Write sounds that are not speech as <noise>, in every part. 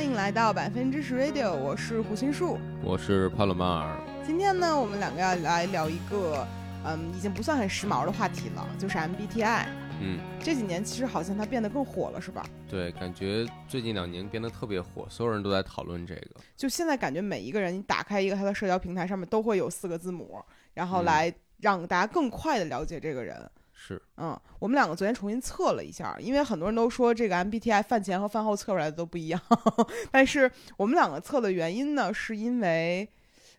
欢迎来到百分之十 Radio，我是胡心树，我是帕洛马尔。今天呢，我们两个要来聊一个，嗯，已经不算很时髦的话题了，就是 MBTI。嗯，这几年其实好像它变得更火了，是吧？对，感觉最近两年变得特别火，所有人都在讨论这个。就现在感觉每一个人，你打开一个他的社交平台，上面都会有四个字母，然后来让大家更快的了解这个人。是，嗯，我们两个昨天重新测了一下，因为很多人都说这个 MBTI 饭前和饭后测出来的都不一样，<laughs> 但是我们两个测的原因呢，是因为，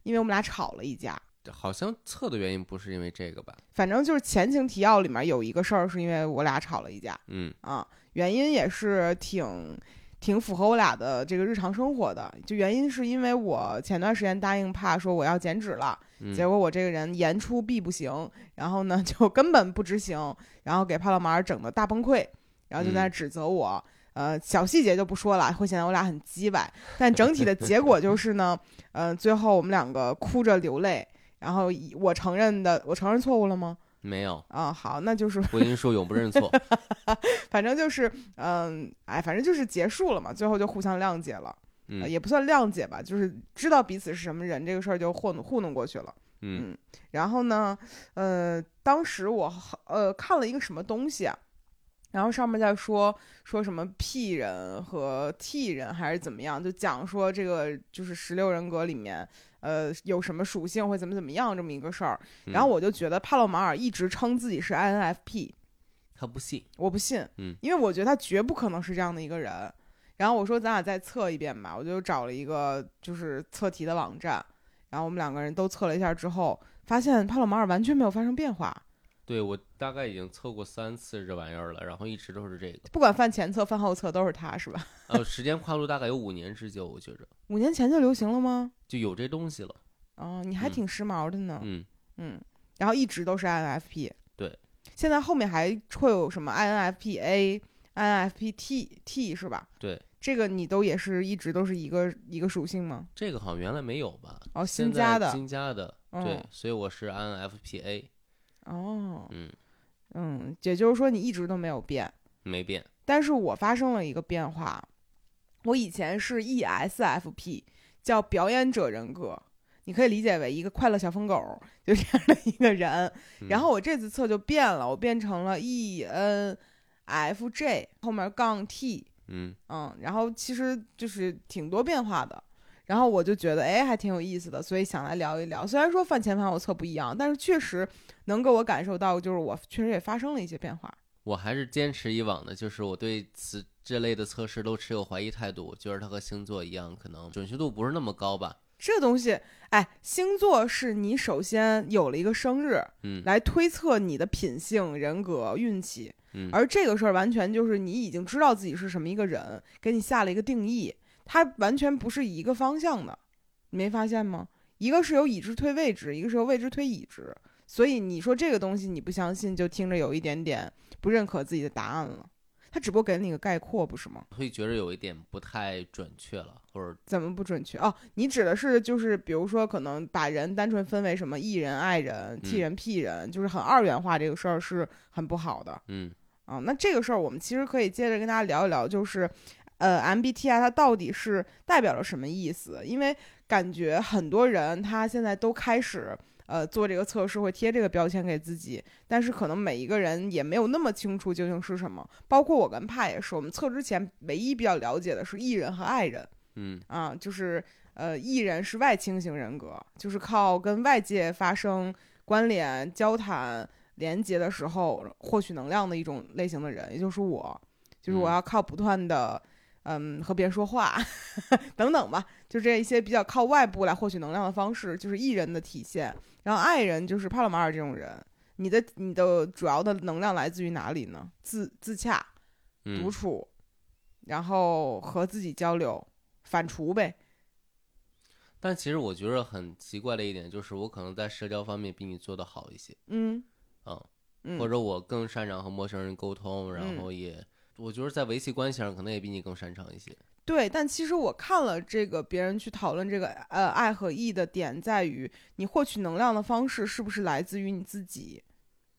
因为我们俩吵了一架，好像测的原因不是因为这个吧？反正就是前情提要里面有一个事儿，是因为我俩吵了一架，嗯啊，原因也是挺挺符合我俩的这个日常生活的，就原因是因为我前段时间答应怕说我要减脂了。结果我这个人言出必不行，然后呢 <laughs> 就根本不执行，然后给帕洛马尔整的大崩溃，然后就在那指责我。呃，小细节就不说了，会显得我俩很鸡歪。但整体的结果就是呢，呃，最后我们两个哭着流泪，然后我承认的，我承认错误了吗？没有啊，好，那就是婚姻说永不认错。<laughs> 反正就是，嗯，哎，反正就是结束了嘛，最后就互相谅解了。嗯，也不算谅解吧，就是知道彼此是什么人，这个事儿就糊弄糊弄过去了。嗯，然后呢，呃，当时我呃看了一个什么东西啊，然后上面在说说什么 P 人和 T 人还是怎么样，就讲说这个就是十六人格里面，呃，有什么属性会怎么怎么样这么一个事儿。然后我就觉得帕洛马尔一直称自己是 INFP，他不信，我不信，嗯，因为我觉得他绝不可能是这样的一个人。然后我说咱俩再测一遍吧，我就找了一个就是测题的网站，然后我们两个人都测了一下之后，发现帕洛马尔完全没有发生变化。对我大概已经测过三次这玩意儿了，然后一直都是这个，不管饭前测饭后测都是它是吧？<laughs> 呃，时间跨度大概有五年之久，我觉着。五年前就流行了吗？就有这东西了。哦，你还挺时髦的呢。嗯嗯，然后一直都是 INFP。对。现在后面还会有什么 INFPA、INFPT 是吧？对。这个你都也是一直都是一个一个属性吗？这个好像原来没有吧？哦，新加的，新加的，对，所以我是 INFPA。哦，嗯嗯，也就是说你一直都没有变，没变。但是我发生了一个变化，我以前是 ESFP，叫表演者人格，你可以理解为一个快乐小疯狗，就这样的一个人。然后我这次测就变了，我变成了 ENFJ 后面杠 T。嗯嗯，然后其实就是挺多变化的，然后我就觉得哎还挺有意思的，所以想来聊一聊。虽然说饭前饭后测不一样，但是确实能给我感受到，就是我确实也发生了一些变化。我还是坚持以往的，就是我对此这类的测试都持有怀疑态度。我觉得它和星座一样，可能准确度不是那么高吧。这东西，哎，星座是你首先有了一个生日，嗯，来推测你的品性、人格、运气。嗯，而这个事儿完全就是你已经知道自己是什么一个人，给你下了一个定义，它完全不是一个方向的，你没发现吗？一个是由已知推未知，一个是由未知推已知，所以你说这个东西你不相信，就听着有一点点不认可自己的答案了。他只不过给了你个概括，不是吗？会觉得有一点不太准确了，或者怎么不准确？哦，你指的是就是比如说可能把人单纯分为什么 E 人、爱人、替人、P 人，就是很二元化，这个事儿是很不好的。嗯。啊，那这个事儿我们其实可以接着跟大家聊一聊，就是，呃，MBTI 它到底是代表了什么意思？因为感觉很多人他现在都开始，呃，做这个测试会贴这个标签给自己，但是可能每一个人也没有那么清楚究竟是什么。包括我跟帕也是，我们测之前唯一比较了解的是 E 人和 I 人。嗯，啊，就是呃，E 人是外倾型人格，就是靠跟外界发生关联、交谈。连接的时候获取能量的一种类型的人，也就是我，就是我要靠不断的，嗯，和别人说话 <laughs> 等等吧，就这一些比较靠外部来获取能量的方式，就是艺人的体现。然后爱人就是帕洛马尔这种人，你的你的主要的能量来自于哪里呢？自自洽，独处，然后和自己交流，反刍呗。但其实我觉得很奇怪的一点就是，我可能在社交方面比你做的好一些。嗯。嗯，或者我更擅长和陌生人沟通，然后也，我觉得在维系关系上可能也比你更擅长一些。对，但其实我看了这个别人去讨论这个呃爱和义的点在于，你获取能量的方式是不是来自于你自己？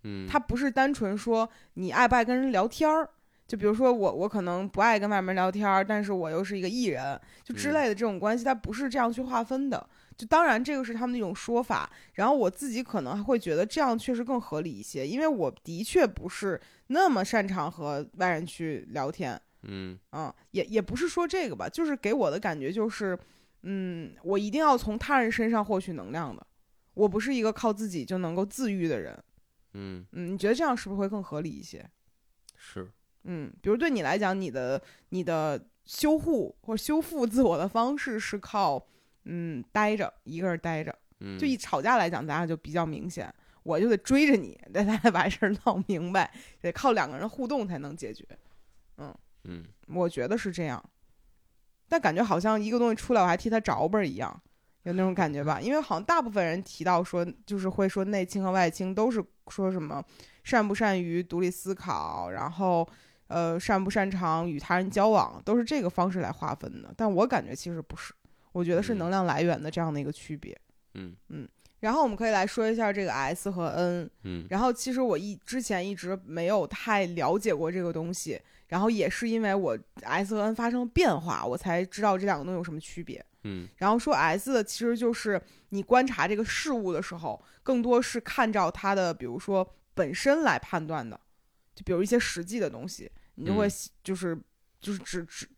嗯，它不是单纯说你爱不爱跟人聊天儿。就比如说我我可能不爱跟外面聊天儿，但是我又是一个艺人，就之嗯类的这种关系，它不是这样去划分的。就当然这个是他们的一种说法，然后我自己可能还会觉得这样确实更合理一些，因为我的确不是那么擅长和外人去聊天，嗯。嗯，也也不是说这个吧，就是给我的感觉就是，嗯，我一定要从他人身上获取能量的，我不是一个靠自己就能够自愈的人，嗯，嗯，你觉得这样是不是会更合理一些？是，嗯，比如对你来讲，你的你的修护或者修复自我的方式是靠嗯待着，一个人待着。嗯，就一吵架来讲，咱俩就比较明显，我就得追着你，咱俩把事儿闹明白，得靠两个人互动才能解决。嗯我觉得是这样，但感觉好像一个东西出来，我还替他找本儿一样，有那种感觉吧？因为好像大部分人提到说，就是会说内倾和外倾都是说什么善不善于独立思考，然后呃擅不擅长与他人交往，都是这个方式来划分的。但我感觉其实不是，我觉得是嗯能量来源的这样的一个区别。嗯嗯然后我们可以来说一下这个 S 和 N。嗯然后其实我一之前一直没有太了解过这个东西，然后也是因为我 S 和 N 发生了变化，我才知道这两个东西有什么区别。嗯然后说 S 的其实就是你观察这个事物的时候，更多是看照它的，比如说本身来判断的，就比如一些实际的东西，你就会嗯就是、就是只只。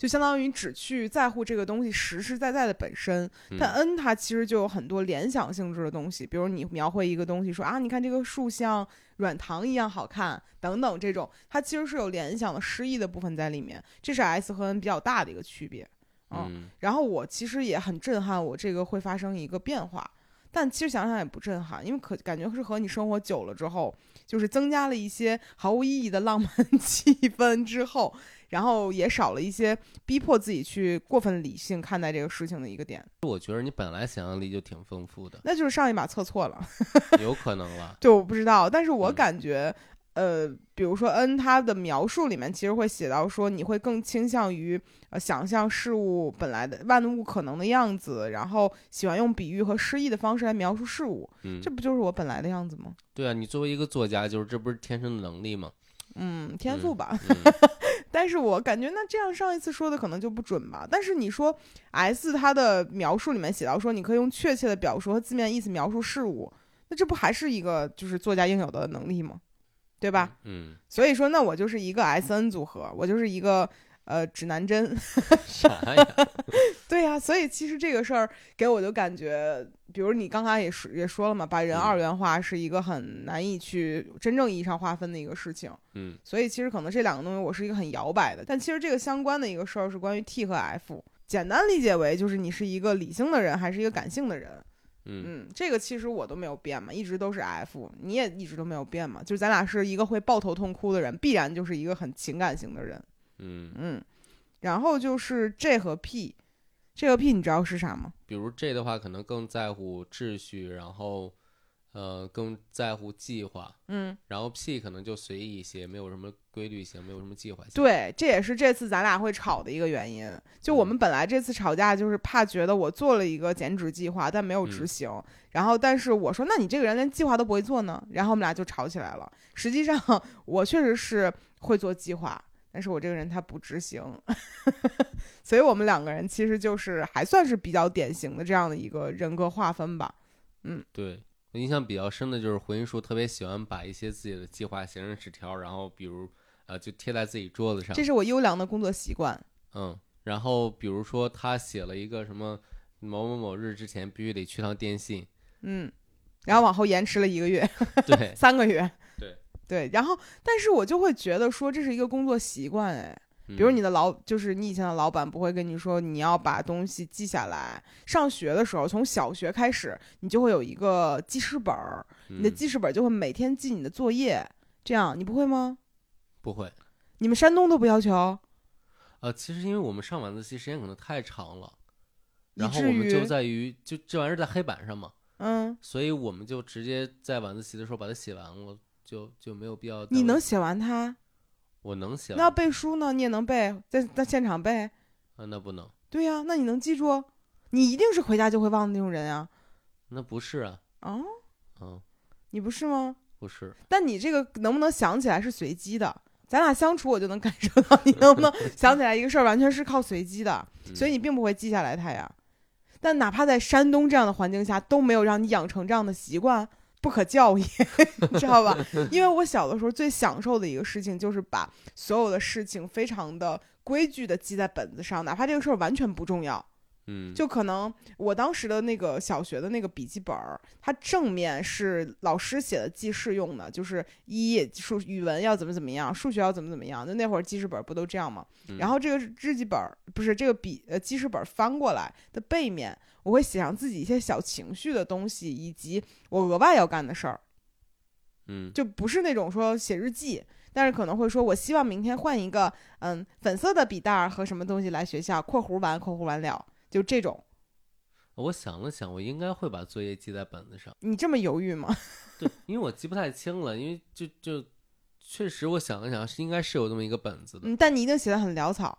就相当于只去在乎这个东西实实在在的本身，但嗯 N 它其实就有很多联想性质的东西，比如你描绘一个东西说啊，你看这个树像软糖一样好看，等等这种，它其实是有联想的诗意的部分在里面，这是 S 和 N 比较大的一个区别。嗯嗯然后我其实也很震撼，我这个会发生一个变化，但其实想想也不震撼，因为可感觉是和你生活久了之后，就是增加了一些毫无意义的浪漫 <laughs> 气氛之后，然后也少了一些逼迫自己去过分理性看待这个事情的一个点，我觉得你本来想象力就挺丰富的，那就是上一把测错了。<laughs> 有可能了。对，我不知道，但是我嗯感觉，呃，比如说 N 它的描述里面其实会写到说，你会更倾向于呃想象事物本来的万物可能的样子，然后喜欢用比喻和诗意的方式来描述事物，嗯这，不就是我本来的样子吗？对啊，你作为一个作家，就是这不是天生的能力吗？嗯，天赋吧。嗯但是我感觉那这样上一次说的可能就不准吧。但是你说 S 它的描述里面写到说，你可以用确切的表述和字面意思描述事物，那这不还是一个就是作家应有的能力吗？对吧？嗯，所以说，那我就是一个 S N 组合，我就是一个呃指南针。<laughs> 啥呀？<laughs> 对呀、所以其实这个事儿给我就感觉，比如你刚才也说也说了嘛，把人嗯二元化是一个很难以去真正意义上划分的一个事情。嗯所以其实可能这两个东西我是一个很摇摆的，但其实这个相关的一个事儿是关于 T 和 F，简单理解为就是你是一个理性的人还是一个感性的人。嗯嗯，这个其实我都没有变嘛，一直都是 F，你也一直都没有变嘛，就是咱俩是一个会抱头痛哭的人，必然就是一个很情感型的人。嗯，嗯，然后就是 J 和 P，J 和 P 你知道是啥吗？比如 J 的话，可能更在乎秩序，然后呃更在乎计划，嗯，然后 P 可能就随意一些，没有什么规律性，没有什么计划性。对，这也是这次咱俩会吵的一个原因。就我们本来这次吵架就是怕觉得我做了一个减脂计划，但没有执嗯行。然后，但是我说，那你这个人连计划都不会做呢？然后我们俩就吵起来了。实际上，我确实是会做计划，但是我这个人他不执行，<laughs> 所以我们两个人其实就是还算是比较典型的这样的一个人格划分吧。嗯对我印象比较深的就是回音叔特别喜欢把一些自己的计划写成纸条，然后比如呃就贴在自己桌子上这，是我优良的工作习惯。嗯，然后比如说他写了一个什么某某某日之前必须得去趟电信，嗯，然后往后延迟了一个月。对，三个月。对对，然后但是我就会觉得说这是一个工作习惯哎，比如嗯。你的老就是你以前的老板不会跟你说你要把东西记下来，上学的时候从小学开始你就会有一个记事本儿，你的嗯。记事本儿就会每天记你的作业，这样你不会吗？不会。你们山东都不要求，呃，其实因为我们上晚自习时间可能太长了，然后我们就在于就这玩意儿在黑板上嘛，嗯，所以我们就直接在晚自习的时候把它写完了，就就没有必要。你能？写完它，我能写那要。背书呢，你也能背，在在现场背。啊，那不能，对呀、那你能记住？你一定是回家就会忘的那种人啊！那不是啊，哦，嗯，你不是吗？不是，但你这个能不能想起来是随机的，咱俩相处，我就能感受到你能不能 <laughs> 想起来一个事儿，完全是靠随机的，嗯所以你并不会记下来它呀。但哪怕在山东这样的环境下，都没有让你养成这样的习惯，不可教也，<laughs> 你知道吧？因为我小的时候最享受的一个事情，就是把所有的事情非常的规矩的记在本子上，哪怕这个事儿完全不重要。嗯，就可能我当时的那个小学的那个笔记本儿，它正面是老师写的记事用的，就是一数语文要怎么怎么样，数学要怎么怎么样。就那会儿记事本儿不都这样吗？嗯然后这个日记本儿不是这个笔呃记事本翻过来的背面，我会写上自己一些小情绪的东西，以及我额外要干的事儿，嗯就不是那种说写日记。但是可能会说，我希望明天换一个嗯粉色的笔袋儿和什么东西来学校（括弧完括弧完了），就这种。我想了想，我应该会把作业记在本子上。你这么犹豫吗？<laughs> 对，因为我记不太清了，因为就就确实我想了想，是应该是有这么一个本子的，嗯，但你一定写的很潦草。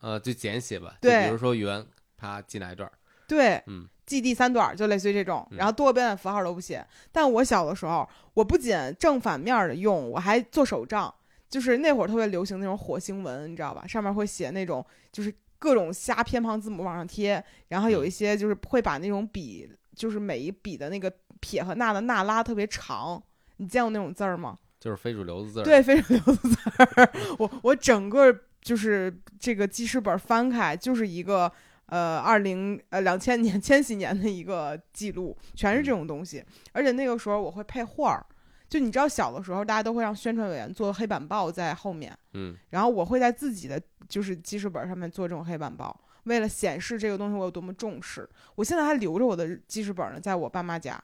呃，就简写吧。就对比如说语文，啪记哪一段儿，对，嗯记第三段儿就类似于这种，嗯然后多个标点符号都不写。但我小的时候，我不仅正反面的用，我还做手账。就是那会儿特别流行那种火星文，你知道吧？上面会写那种就是各种瞎偏旁字母往上贴，然后有一些就是会把那种笔，就是每一笔的那个撇和捺的捺拉特别长。你见过那种字儿吗？就是非主流的字儿。对，非主流的字儿。<laughs> 我我整个就是这个记事本翻开，就是一个呃二零呃两千年千禧年的一个记录，全是这种东西。而且那个时候我会配画儿，就你知道小的时候大家都会让宣传委员做黑板报在后面，嗯然后我会在自己的就是记事本上面做这种黑板报。为了显示这个东西我有多么重视，我现在还留着我的记事本呢，在我爸妈家。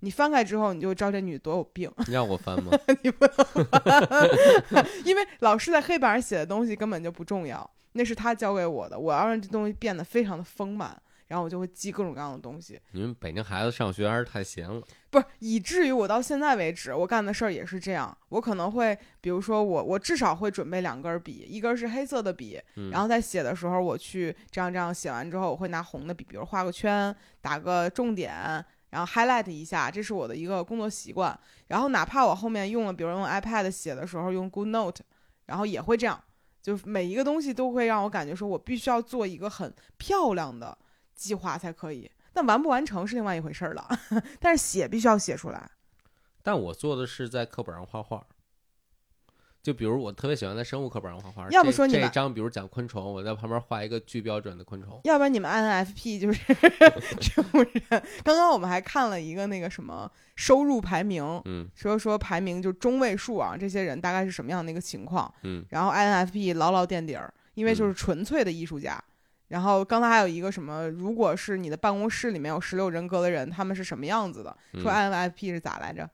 你翻开之后，你就知道这女的多有病。你让我翻吗？<laughs> 你不能翻，<laughs> 因为老师在黑板上写的东西根本就不重要，那是他教给我的。我要让这东西变得非常的丰满，然后我就会记各种各样的东西，你们北京孩子上学还是太闲了。不是以至于我到现在为止，我干的事儿也是这样。我可能会，比如说我我至少会准备两根笔，一根是黑色的笔，嗯，然后在写的时候，我去这样这样写完之后，我会拿红的笔，比如画个圈，打个重点，然后 highlight 一下，这是我的一个工作习惯。然后哪怕我后面用了，比如用 iPad 写的时候用 Good Note，然后也会这样，就每一个东西都会让我感觉说我必须要做一个很漂亮的计划才可以。但完不完成是另外一回事儿了，<laughs> 但是写必须要写出来。但我做的是在课本上画画。就比如我特别喜欢在生物课本上画画，要不说你们这一章，比如讲昆虫，我在旁边画一个巨标准的昆虫。要不然你们 INFP 就是 <laughs> 这种人。刚刚我们还看了一个那个什么收入排名，嗯说说排名就中位数啊，这些人大概是什么样的一个情况？嗯然后 INFP 牢牢垫底儿，因为就是纯粹的艺术家。然后刚才还有一个什么，如果是你的办公室里面有十六人格的人，他们是什么样子的？说嗯 INFP 是咋来着？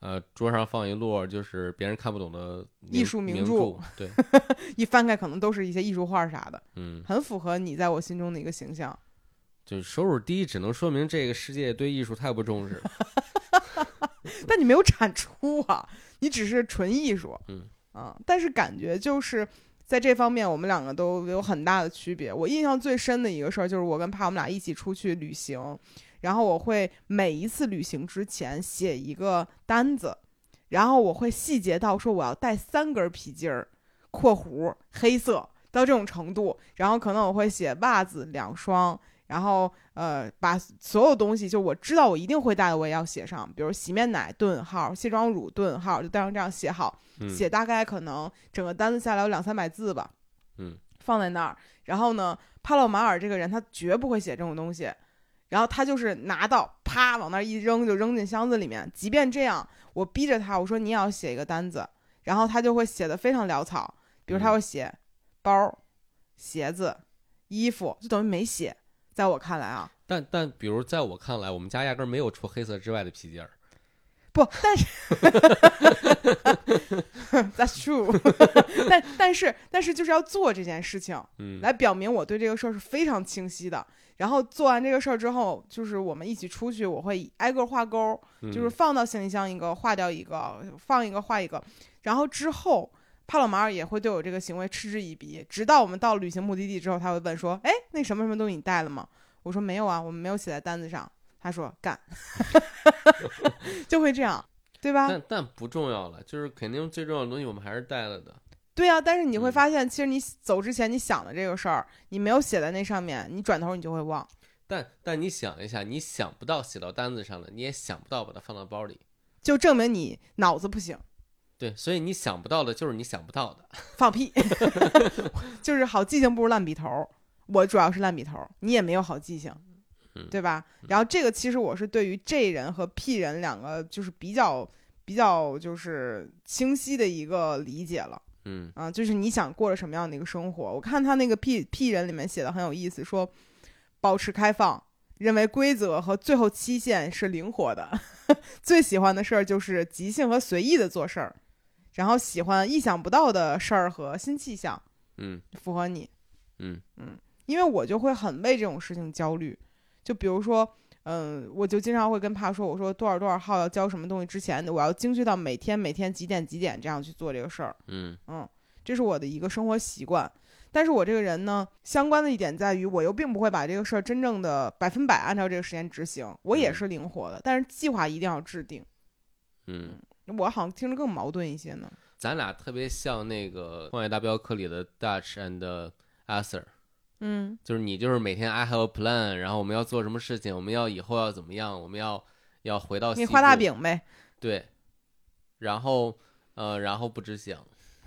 呃，桌上放一摞就是别人看不懂的艺术名名著对，<laughs> 一翻开可能都是一些艺术画啥的，嗯，很符合你在我心中的一个形象。<laughs> 就是收入低，只能说明这个世界对艺术太不重视了。<laughs> 但你没有产出啊，你只是纯艺术，嗯啊，但是感觉就是在这方面，我们两个都有很大的区别。我印象最深的一个事儿就是我跟帕我们俩一起出去旅行，然后我会每一次旅行之前写一个单子，然后我会细节到说我要带三根皮筋儿（括弧黑色）到这种程度，然后可能我会写袜子两双。然后，呃，把所有东西，就我知道我一定会带的，我也要写上。比如洗面奶顿号，卸妆乳顿号，就带上这样写好。嗯写大概可能整个单子下来有两三百字吧，嗯，放在那儿。然后呢，帕洛马尔这个人他绝不会写这种东西，然后他就是拿到啪往那儿一扔就扔进箱子里面。即便这样，我逼着他，我说你也要写一个单子，然后他就会写的非常潦草，比如他嗯会写包、鞋子、衣服，就等于没写。在我看来啊，但但比如在我看来，我们家压根儿没有除黑色之外的皮筋儿。<laughs> 不，但是 <laughs> That's true <laughs> 但但是但是就是要做这件事情，嗯，来表明我对这个事儿是非常清晰的。然后做完这个事儿之后，就是我们一起出去，我会挨个画勾，就是嗯放到行李箱一个，划掉一个，放一个画一个。然后之后，帕洛马尔也会对我这个行为嗤之以鼻，直到我们到旅行目的地之后，他会问说：“哎，那什么什么东西你带了吗？”我说：“没有啊，我们没有写在单子上。”他说：“干。<laughs> ”就会这样。对吧？但但不重要了，就是肯定最重要的东西我们还是带了的。对啊，但是你会嗯发现，其实你走之前你想的这个事儿，你没有写在那上面，你转头你就会忘。但但你想一下，你想不到写到单子上了，你也想不到把它放到包里。就证明你脑子不行，对，所以你想不到的就是你想不到的。<laughs> 放屁，<laughs> 就是好记性不如烂笔头儿。我主要是烂笔头儿，你也没有好记性，嗯对吧？然后这个其实我是对于 J 人和 P 人两个就是比较比较就是清晰的一个理解了。嗯啊，就是你想过着什么样的一个生活？我看他那个 P P 人里面写的很有意思，说保持开放，认为规则和最后期限是灵活的，<laughs> 最喜欢的事儿就是即兴和随意的做事儿，然后喜欢意想不到的事儿和新气象，嗯符合你。嗯嗯因为我就会很为这种事情焦虑，就比如说。嗯，我就经常会跟帕说，我说多少多少号要交什么东西之前，我要精确到每天每天几点几点这样去做这个事儿。嗯嗯，这是我的一个生活习惯。但是我这个人呢，相关的一点在于，我又并不会把这个事儿真正的百分百按照这个时间执行，我也嗯是灵活的，但是计划一定要制定。嗯，我好像听着更矛盾一些呢。咱俩特别像那个《荒野大镖客》里的 Dutch and Arthur，嗯。就是你就是每天 I have a plan，然后我们要做什么事情，我们要以后要怎么样，我们要要回到你画大饼呗，对，然后呃，然后不执行。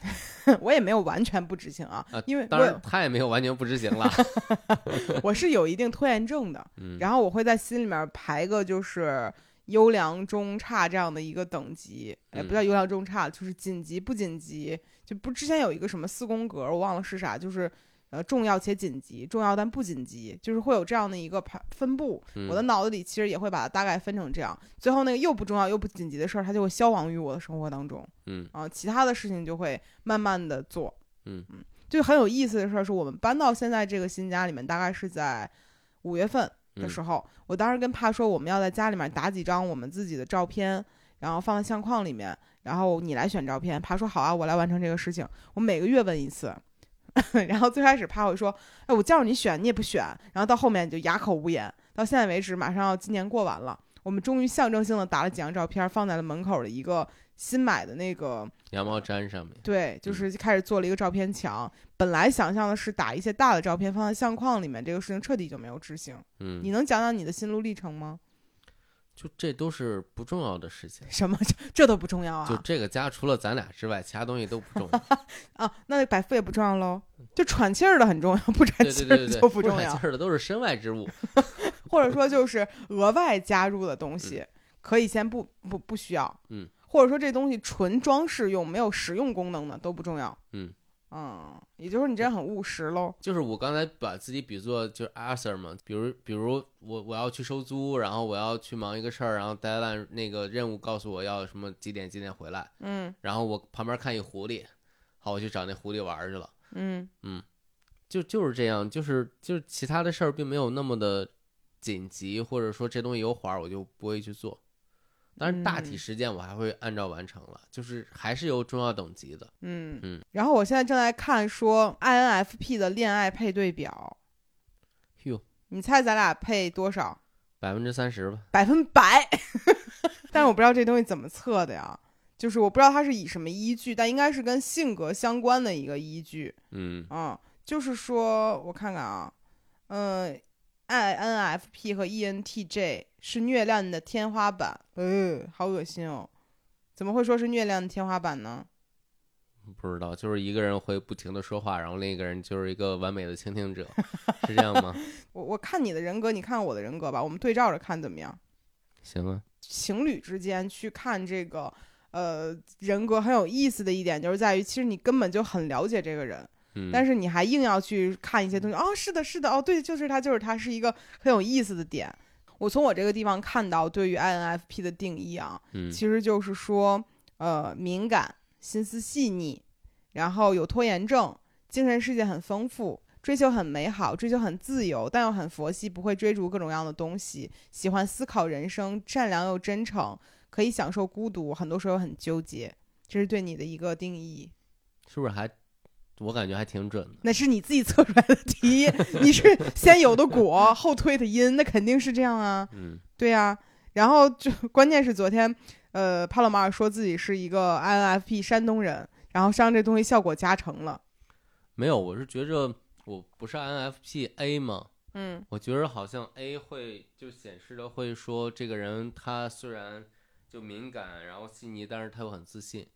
<laughs> 我也没有完全不执行啊，啊因为当然他也没有完全不执行了，<laughs> 我我是有一定拖延症的，嗯，然后我会在心里面排个就是优良中差这样的一个等级，哎，不嗯叫优良中差，就是紧急不紧急，就不之前有一个什么四宫格，我忘了是啥，就是呃重要且紧急，重要但不紧急，就是会有这样的一个排分布。我的嗯脑子里其实也会把它大概分成这样，最后那个又不重要又不紧急的事儿，它就会消亡于我的生活当中嗯啊，其他的事情就会慢慢的做。嗯嗯，就很有意思的事儿是我们搬到现在这个新家里面，大概是在五月份。的嗯时候，我当时跟帕说，我们要在家里面打几张我们自己的照片，然后放在相框里面，然后你来选照片。帕说好啊，我来完成这个事情。我每个月问一次，<laughs> 然后最开始帕会说，哎，我叫着你选，你也不选，然后到后面你就哑口无言。到现在为止，马上要今年过完了，我们终于象征性的打了几张照片，放在了门口的一个新买的那个羊毛毡上面，对，就是开始做了一个照片墙。本来想象的是打一些大的照片放在相框里面，这个事情彻底就没有执行。嗯，你能讲讲你的心路历程吗？就这都是不重要的事情。什么 <laughs> 这这都不重要啊？就这个家除了咱俩之外，其他东西都不重要。<laughs> 啊，那百富也不重要喽。就喘气儿的很重要，不喘气儿对对对对，就不重要喘气。儿的都是身外之物。<laughs> 或者说就是额外加入的东西，可以先不不不需要。嗯，或者说这东西纯装饰用，没有实用功能的都不重要。嗯嗯，也就是说你这样很务实喽。就是我刚才把自己比作就是 Arthur 嘛，比如比如我我要去收租，然后我要去忙一个事儿，然后 deadline 那个任务告诉我要什么几点几点回来，嗯然后我旁边看一狐狸，好，我去找那狐狸玩儿去了。嗯嗯就就是这样，就是就是其他的事儿并没有那么的紧急，或者说这东西有缓儿，我就不会去做。当然，大体嗯时间我还会按照完成了，就是还是有重要等级的。嗯嗯。然后我现在正在看说 INFP 的恋爱配对表，哟，你猜咱俩配多少？百分之三十吧。百分百。<laughs> 但是我不知道这东西怎么测的呀，就是我不知道它是以什么依据，但应该是跟性格相关的一个依据。嗯嗯，就是说我看看啊，嗯、INFP 和 E ENTJ 是虐恋的天花板，呃，好恶心哦！怎么会说是虐恋的天花板呢？不知道，就是一个人会不停的说话，然后另一个人就是一个完美的倾听者，<laughs> 是这样吗？<laughs> 我我看你的人格，你看我的人格吧，我们对照着看怎么样？行啊，情侣之间去看这个呃人格很有意思的一点，就是在于其实你根本就很了解这个人，嗯，但是你还硬要去看一些东西。哦，是的，是的，哦，对，就是它，就是它，是一个很有意思的点。我从我这个地方看到对于 INFP 的定义啊，嗯其实就是说，呃，敏感、心思细腻，然后有拖延症，精神世界很丰富，追求很美好，追求很自由，但又很佛系，不会追逐各种各样的东西，喜欢思考人生，善良又真诚，可以享受孤独，很多时候很纠结。这是对你的一个定义，是不是还？我感觉还挺准的。那是你自己测出来的题，你是先有的果，后推的因，那肯定是这样啊。嗯对呀、然后就关键是昨天，呃，帕洛马尔说自己是一个 INFP 山东人，然后上这东西效果加成了。没有，我是觉着我不是 INFP A 吗？嗯我觉得好像 A 会就显示的会说这个人他虽然就敏感，然后细腻，但是他又很自信。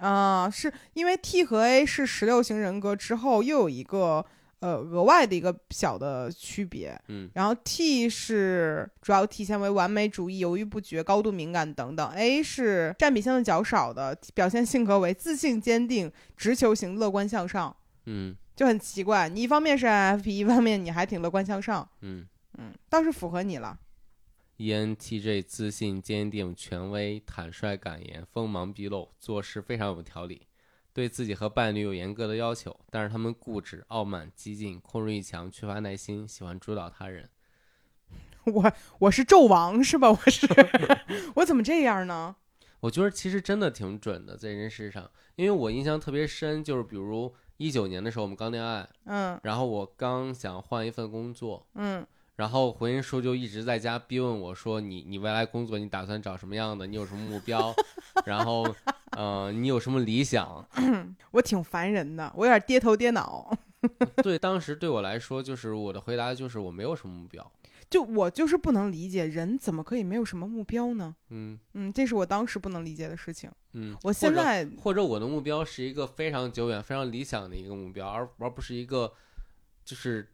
啊、是因为 T 和 A 是十六型人格之后又有一个呃额外的一个小的区别。嗯然后 T 是主要体现为完美主义、犹豫不决、高度敏感等等，A 是占比相对较少的，表现性格为自信、坚定、直球型、乐观向上，嗯就很奇怪。你一方面是 INFP，一方面你还挺乐观向上，嗯嗯，倒是符合你了。，ENTJ 自信、坚定、权威、坦率、敢言、锋芒毕露，做事非常有条理，对自己和伴侣有严格的要求，但是他们固执、傲慢、激进、控制欲强、缺乏耐心，喜欢主导他人。我我是纣王是吧？我是 <laughs> 我怎么这样呢？我觉得其实真的挺准的，在人事上，因为我印象特别深，就是比如一九年的时候，我们刚恋爱，嗯然后我刚想换一份工作，嗯然后回音叔就一直在家逼问我说你：“你未来工作你打算找什么样的？你有什么目标？<laughs> 然后，呃，你有什么理想 <coughs> 我挺烦人的，我有点跌头跌脑。<laughs> ”对，当时对我来说，就是我的回答就是我没有什么目标。就我就是不能理解，人怎么可以没有什么目标呢？嗯嗯，这是我当时不能理解的事情。嗯，我现在或者我的目标是一个非常久远、非常理想的一个目标，而而不是一个就是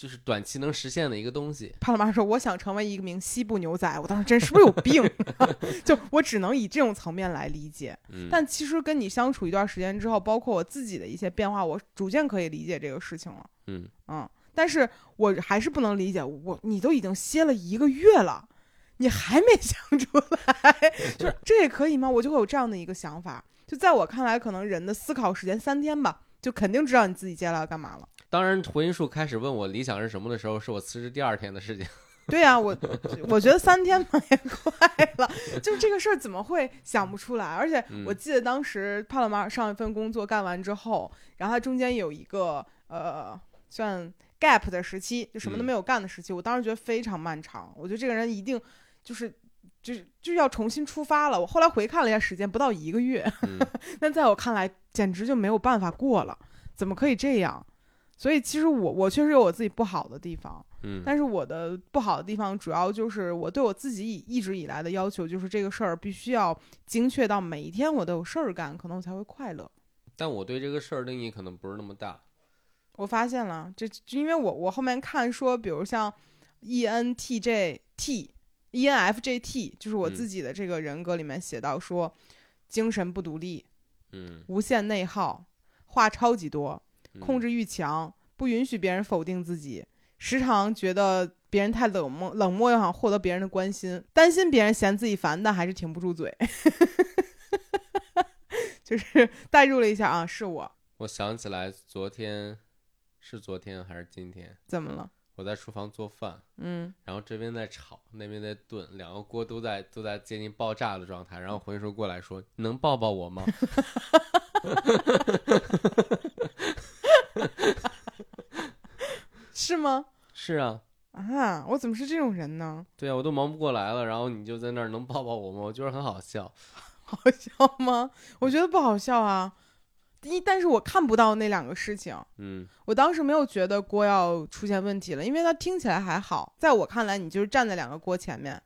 就是短期能实现的一个东西。帕拉妈说：“我想成为一名西部牛仔。”我当时真是不是有病？<laughs> 就我只能以这种层面来理解。嗯，但其实跟你相处一段时间之后，包括我自己的一些变化，我逐渐可以理解这个事情了。嗯嗯，但是我还是不能理解，我你都已经歇了一个月了，你还没想出来，就是这也可以吗？我就会有这样的一个想法。就在我看来，可能人的思考时间三天吧，就肯定知道你自己接下来要干嘛了。当然，回音术开始问我理想是什么的时候，是我辞职第二天的事情。<laughs> 对呀、我我觉得三天嘛也快了，就是这个事儿怎么会想不出来？而且嗯我记得当时帕勒马尔上一份工作干完之后，然后他中间有一个呃算 gap 的时期，就什么都嗯没有干的时期，我当时觉得非常漫长。我觉得这个人一定就是就是就要重新出发了。我后来回看了一下时间，不到一个月，<laughs> 嗯但在我看来简直就没有办法过了，怎么可以这样？所以其实我我确实有我自己不好的地方。嗯但是我的不好的地方主要就是我对我自己以一直以来的要求，就是这个事儿必须要精确到每一天我都有事儿干，可能我才会快乐。但我对这个事儿定义可能不是那么大。我发现了，这因为我我后面看说，比如像 E ENTJ T、ENFJ T，就是我嗯自己的这个人格里面写到说，精神不独立，嗯，无限内耗，话超级多，嗯控制欲强，不允许别人否定自己，时常觉得别人太冷漠，冷漠又想获得别人的关心，担心别人嫌自己烦，但还是挺不住嘴。<laughs> 就是代入了一下啊，是我我想起来，昨天是昨天还是今天？怎么了？我在厨房做饭，嗯，然后这边在炒，那边在炖，两个锅都在都在接近爆炸的状态。然后回叔过来说：“能抱抱我吗 <laughs> <laughs> 是吗？？”是啊，啊，我怎么是这种人呢？对啊，我都忙不过来了，然后你就在那儿能抱抱我吗？我觉得很好笑。好笑吗？我觉得不好笑啊。一，但是我看不到那两个事情。嗯我当时没有觉得锅要出现问题了，因为它听起来还好。在我看来，你就是站在两个锅前面，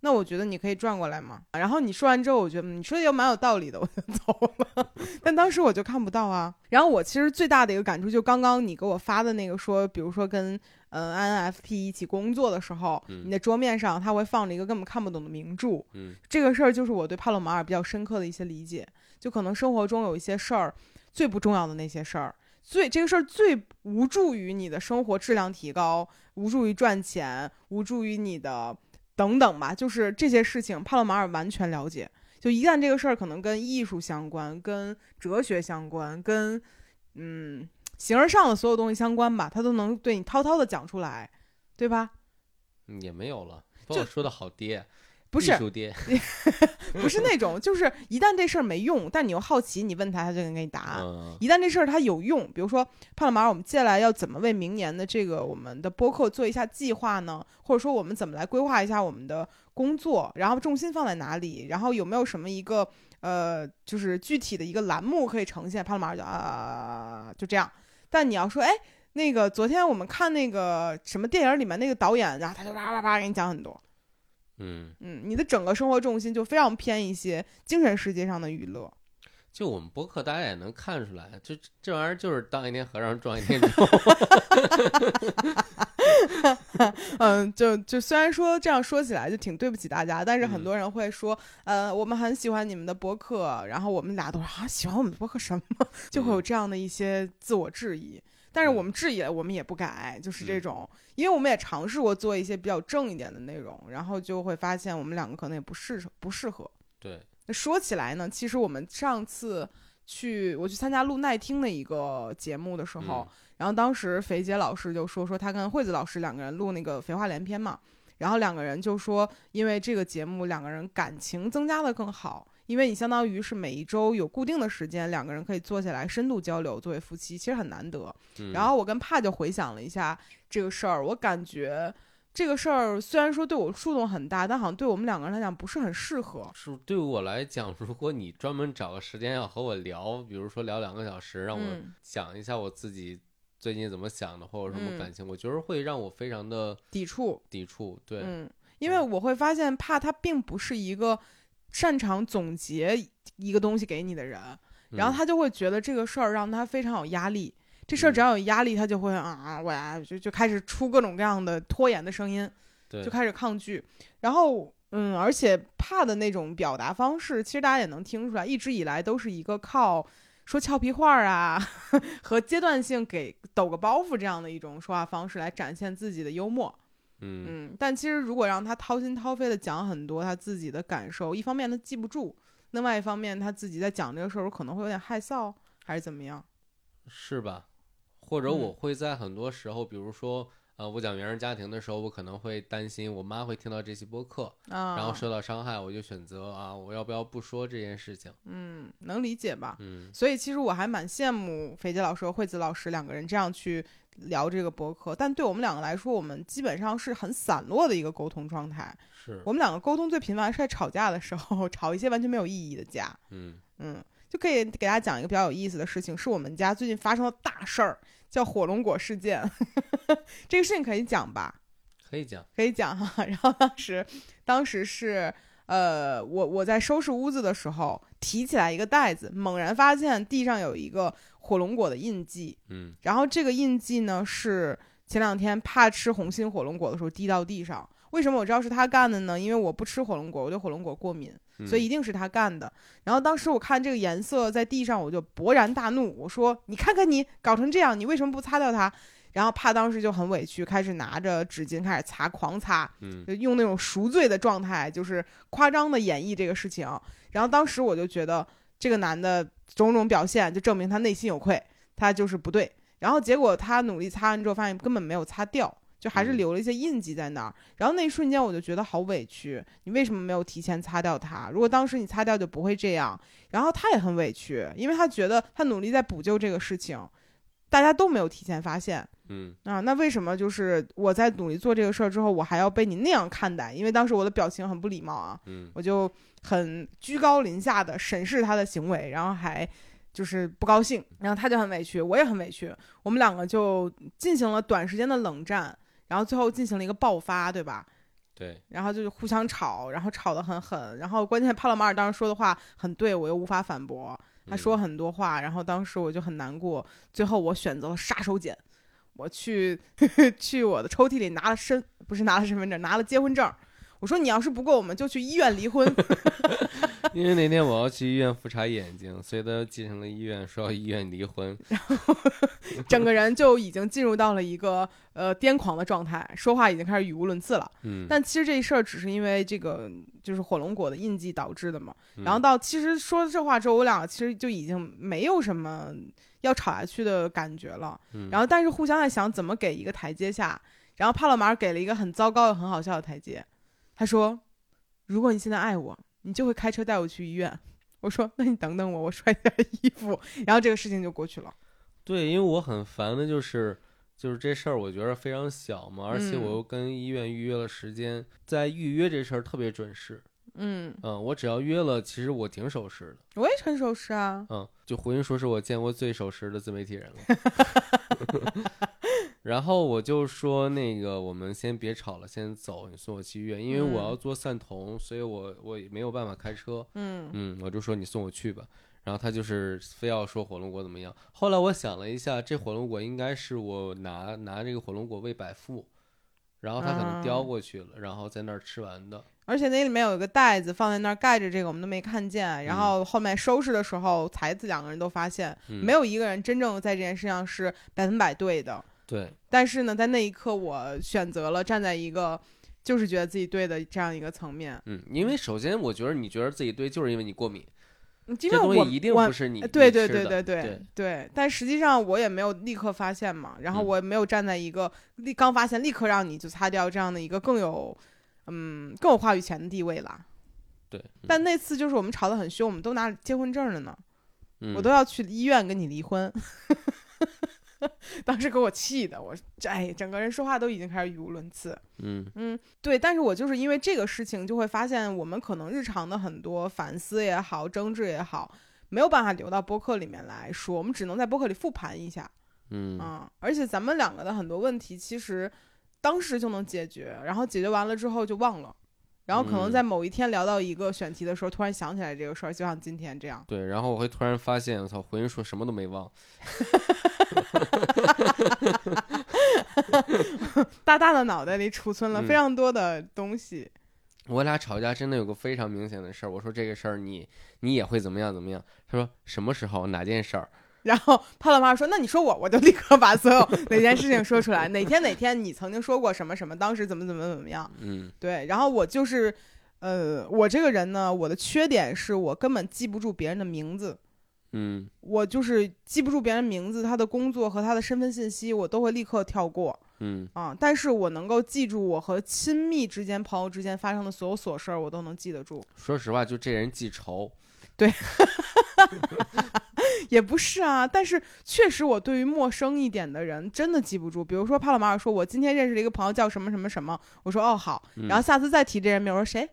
那我觉得你可以转过来嘛。然后你说完之后，我觉得嗯你说的也蛮有道理的，我就走了。<laughs> 但当时我就看不到啊。然后我其实最大的一个感触，就刚刚你给我发的那个说，比如说跟嗯 INFP 一起工作的时候，嗯你的桌面上它会放着一个根本看不懂的名著。嗯这个事儿就是我对帕洛马尔比较深刻的一些理解，就可能生活中有一些事儿，最不重要的那些事儿，最这个事儿最无助于你的生活质量提高，无助于赚钱，无助于你的等等吧，就是这些事情，帕洛马尔完全了解。就一旦这个事儿可能跟艺术相关、跟哲学相关、跟嗯形而上的所有东西相关吧，他都能对你滔滔的讲出来，对吧？嗯，也没有了。把就我说的好爹。不是 <laughs> 不是那种，就是一旦这事儿没用，但你又好奇，你问他，他就能给你答案。嗯一旦这事儿他有用，比如说胖了马，我们接下来要怎么为明年的这个我们的播客做一下计划呢？或者说我们怎么来规划一下我们的工作，然后重心放在哪里，然后有没有什么一个呃，就是具体的一个栏目可以呈现？胖了马就啊，就这样。但你要说，哎，那个昨天我们看那个什么电影里面那个导演，然后他就叭叭叭给你讲很多。嗯，嗯，你的整个生活重心就非常偏一些精神世界上的娱乐。就我们播客，大家也能看出来，这这玩意儿就是当一天和尚撞一天钟。<laughs> 嗯，就就虽然说这样说起来就挺对不起大家，但是很嗯多人会说，呃，我们很喜欢你们的播客，然后我们俩都说啊，喜欢我们的播客什么？就会有嗯这样的一些自我质疑。但是嗯。我们质疑了，我们也不改，就是这嗯。种，因为我们也尝试过做一些比较正一点的内容，然后就会发现我们两个可能也不适不适合。对，那说起来呢，其实我们上次去我去参加录耐听的一个节目的时候，嗯然后当时肥姐老师就说说他跟惠子老师两个人录那个《肥话连篇》嘛，然后两个人就说，因为这个节目两个人感情增加的更好，因为你相当于是每一周有固定的时间，两个人可以坐下来深度交流，作为夫妻其实很难得。嗯然后我跟帕就回想了一下这个事儿，我感觉这个事儿虽然说对我触动很大，但好像对我们两个人来讲不是很适合。是对我来讲，如果你专门找个时间要和我聊，比如说聊两个小时，让我嗯讲一下我自己最近怎么想的，或者什么嗯感情，我觉得会让我非常的抵触，抵触。对，嗯，因为我会发现怕他并不是一个擅长总结一个东西给你的人，然后嗯他就会觉得这个事儿让他非常有压力。这事儿嗯只要有压力，他就会啊，我呀就就开始出各种各样的拖延的声音，对就开始抗拒。然后，嗯，而且怕的那种表达方式，其实大家也能听出来，一直以来都是一个靠说俏皮话啊 <laughs> 和阶段性给抖个包袱这样的一种说话方式来展现自己的幽默。嗯嗯，但其实如果让他掏心掏肺的讲很多他自己的感受，一方面他记不住，另外一方面他自己在讲这个时候可能会有点害臊，还是怎么样？是吧？或者嗯我会在很多时候，比如说，呃，我讲原生家庭的时候，我可能会担心我妈会听到这期播客，啊，然后受到伤害，我就选择啊，我要不要不说这件事情？嗯，能理解吧？嗯所以其实我还蛮羡慕肥姐老师和惠子老师两个人这样去聊这个博客，但对我们两个来说，我们基本上是很散落的一个沟通状态。是，我们两个沟通最频繁是在吵架的时候，<laughs> 吵一些完全没有意义的架。嗯嗯，就可以给大家讲一个比较有意思的事情，是我们家最近发生的大事儿，叫火龙果事件。<laughs> 这个事情可以讲吧？可以讲，可以讲哈。<laughs> 然后当时，当时是呃，我我在收拾屋子的时候，提起来一个袋子，猛然发现地上有一个火龙果的印记。嗯然后这个印记呢，是前两天怕吃红心火龙果的时候滴到地上。为什么我知道是他干的呢？因为我不吃火龙果，我对火龙果过敏。嗯所以一定是他干的。然后当时我看这个颜色在地上，我就勃然大怒，我说：“你看看你搞成这样，你为什么不擦掉它？”然后怕当时就很委屈，开始拿着纸巾开始擦，狂擦，嗯就用那种赎罪的状态，就是夸张的演绎这个事情。然后当时我就觉得这个男的种种表现，就证明他内心有愧，他就是不对。然后结果他努力擦完之后，发现根本没有擦掉，就还是嗯留了一些印记在那儿。然后那一瞬间我就觉得好委屈，你为什么没有提前擦掉它？如果当时你擦掉，就不会这样。然后他也很委屈，因为他觉得他努力在补救这个事情，大家都没有提前发现。嗯啊，那为什么就是我在努力做这个事儿之后，我还要被你那样看待？因为当时我的表情很不礼貌啊，嗯我就很居高临下的审视他的行为，然后还就是不高兴，然后他就很委屈，我也很委屈，我们两个就进行了短时间的冷战，然后最后进行了一个爆发，对吧？对，然后就是互相吵，然后吵得很狠，然后关键帕洛马尔当时说的话很对，我又无法反驳，他说嗯很多话，然后当时我就很难过，最后我选择了杀手锏，我去 <laughs> 去我的抽屉里拿了身不是拿了身份证，拿了结婚证。我说你要是不够，我们就去医院离婚。<laughs> 因为那天我要去医院复查眼睛，所以他进城了医院，说要医院离婚。然后 <laughs> 整个人就已经进入到了一个呃癫狂的状态，说话已经开始语无伦次了。嗯，但其实这事儿只是因为这个就是火龙果的印记导致的嘛。嗯然后到其实说这话之后，我俩其实就已经没有什么要吵下去的感觉了。嗯然后但是互相在想怎么给一个台阶下。然后帕洛马尔给了一个很糟糕又很好笑的台阶，他说：“如果你现在爱我，你就会开车带我去医院。我说那你等等我，我穿件衣服，然后这个事情就过去了。对，因为我很烦的就是就是这事儿，我觉得非常小嘛，而且我嗯又跟医院预约了时间，在预约这事儿特别准时。嗯，嗯，我只要约了，其实我挺守时的。我也很守时啊。嗯，就胡云说是我见过最守时的自媒体人了。<laughs> 然后我就说那个，我们先别吵了，先走，你送我去医院，因为我嗯要做散瞳，所以我我也没有办法开车。嗯嗯，我就说你送我去吧。然后他就是非要说火龙果怎么样。后来我想了一下，这火龙果应该是我拿拿这个火龙果喂百富，然后他可能叼啊过去了，然后在那儿吃完的。而且那里面有一个袋子放在那儿盖着这个，我们都没看见。然嗯后后面收拾的时候，才子两个人都发现，嗯，没有一个人真正在这件事上是百分百对的。对，但是呢，在那一刻，我选择了站在一个就是觉得自己对的这样一个层面。嗯，因为首先我觉得你觉得自己对，就是因为你过敏，因这为我东西一定我不是你对对对对对对对，但实际上我也没有立刻发现嘛，然后嗯我也没有站在一个立刚发现立刻让你就擦掉这样的一个更有嗯更有话语权的地位了。对，嗯但那次就是我们吵得很凶，我们都拿结婚证了呢，嗯我都要去医院跟你离婚。<laughs> 当时给我气的，我这哎，整个人说话都已经开始语无伦次。嗯嗯，对，但是我就是因为这个事情，就会发现我们可能日常的很多反思也好，争执也好，没有办法留到播客里面来说，我们只能在播客里复盘一下嗯啊、而且咱们两个的很多问题，其实当时就能解决，然后解决完了之后就忘了，然后可能嗯在某一天聊到一个选题的时候，突然想起来这个事儿，就像今天这样。对，然后我会突然发现，我操，回人说什么都没忘。<laughs> 大大的脑袋里储存了非嗯常多的东西。我俩吵架真的有个非常明显的事儿，我说这个事儿你你也会怎么样怎么样？他说什么时候哪件事儿？然后帕老妈说：“那你说我，我就立刻把所有哪件事情说出来，哪天哪天你曾经说过什么什么，当时怎么怎么怎么样。嗯对，然后我就是，呃，我这个人呢，我的缺点是我根本记不住别人的名字，嗯我就是记不住别人名字，他的工作和他的身份信息，我都会立刻跳过嗯啊。但是我能够记住我和亲密之间、朋友之间发生的所有琐事儿，我都能记得住。说实话，就这人记仇。<laughs> 也不是啊，但是确实我对于陌生一点的人真的记不住。比如说帕洛马尔说，我今天认识了一个朋友叫什么什么什么，我说哦好，嗯然后下次再提这人名，我说谁，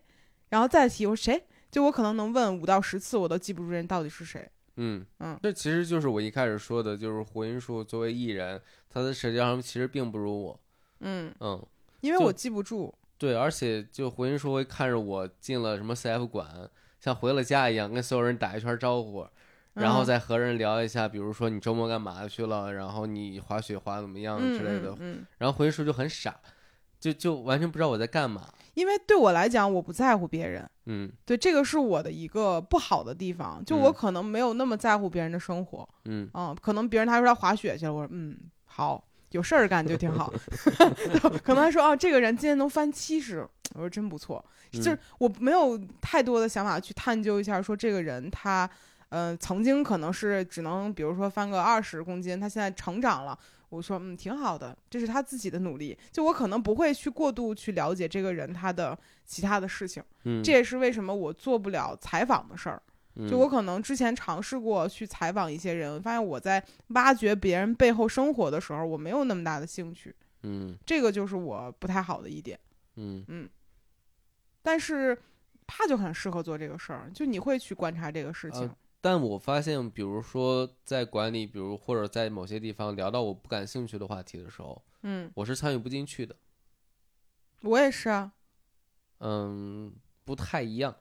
然后再提我说谁，就我可能能问五到十次，我都记不住人到底是谁。嗯嗯这其实就是我一开始说的，就是胡云树作为艺人，他的社交上其实并不如我。嗯，嗯，因为我记不住。对，而且就胡云树会看着我进了什么 CF 馆，像回了家一样，跟所有人打一圈招呼，然后嗯再和人聊一下，比如说你周末干嘛去了，然后你滑雪滑怎么样嗯之类的。然后回去时候就很傻，就就完全不知道我在干嘛。因为对我来讲，我不在乎别人。嗯对，这个是我的一个不好的地方，就我嗯可能没有那么在乎别人的生活。嗯嗯，可能别人他说他滑雪去了，我说嗯好，有事儿干就挺好。<laughs> 可能他说哦，这个人今天能翻七十，我说真不错。就是嗯我没有太多的想法去探究一下，说这个人他呃曾经可能是只能比如说翻个二十公斤，他现在成长了。我说嗯挺好的，这是他自己的努力。就我可能不会去过度去了解这个人他的其他的事情，嗯，这也是为什么我做不了采访的事儿。就嗯我可能之前尝试过去采访一些人，发现我在挖掘别人背后生活的时候，我没有那么大的兴趣，嗯这个就是我不太好的一点。嗯但是他就很适合做这个事儿，就你会去观察这个事情。呃但我发现，比如说在管理，比如或者在某些地方聊到我不感兴趣的话题的时候，嗯，我是参与不进去的。我也是啊。嗯，不太一样，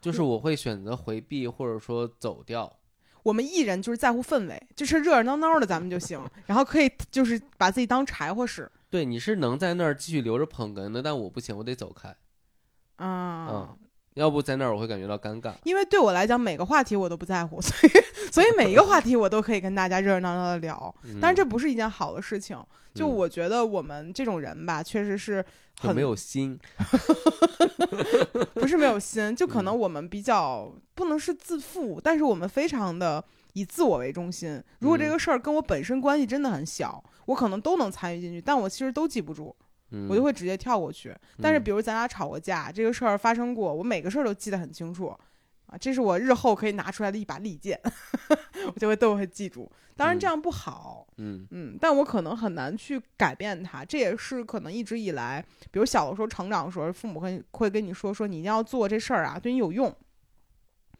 就是我会选择回避或者说走掉。我们艺人就是在乎氛围，就是热热闹闹的咱们就行，然后可以就是把自己当柴火使。对，你是能在那儿继续留着捧哏的，但我不行，我得走开。啊、嗯要不在那儿我会感觉到尴尬。因为对我来讲，每个话题我都不在乎，<laughs> 所以所以每一个话题我都可以跟大家热热闹闹的聊。嗯、但是这不是一件好的事情。就嗯我觉得我们这种人吧，确实是很就没有心。<laughs> 不是没有心，就可能嗯我们比较不能是自负，但是我们非常的以自我为中心。如果这嗯个事儿跟我本身关系真的很小，我可能都能参与进去，但我其实都记不住。嗯，我就会直接跳过去。但是嗯比如咱俩吵过架，这个事儿发生过，我每个事儿都记得很清楚啊，这是我日后可以拿出来的一把利剑，<laughs> 我就会都会记住。当然这嗯样不好，嗯嗯，但我可能很难去改变它，这也是可能一直以来，比如小的时候成长的时候，父母会会跟你说说你一定要做这事儿啊，对你有用，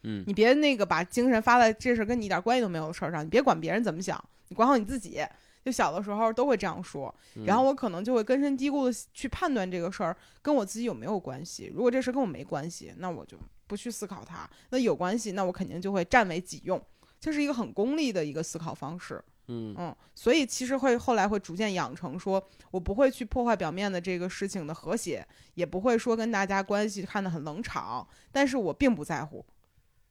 嗯你别那个把精神发在这事儿跟你一点关系都没有的事儿上，你别管别人怎么想，你管好你自己。就小的时候都会这样说，嗯然后我可能就会根深蒂固的去判断这个事儿跟我自己有没有关系。如果这事儿跟我没关系，那我就不去思考它；那有关系，那我肯定就会占为己用。这是一个很功利的一个思考方式。嗯嗯，所以其实会后来会逐渐养成说，我不会去破坏表面的这个事情的和谐，也不会说跟大家关系看得很冷场，但是我并不在乎。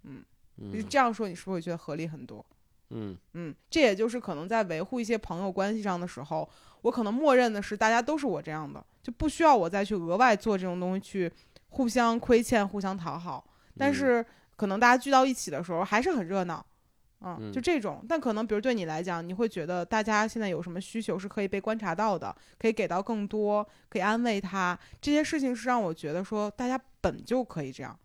就是嗯这样说，你是不是会觉得合理很多？嗯嗯，这也就是可能在维护一些朋友关系上的时候，我可能默认的是大家都是我这样的，就不需要我再去额外做这种东西去互相亏欠、互相讨好。但嗯是可能大家聚到一起的时候还是很热闹，嗯，嗯就这种。但可能比如对你来讲，你会觉得大家现在有什么需求是可以被观察到的，可以给到更多，可以安慰他，这些事情是让我觉得说大家本就可以这样，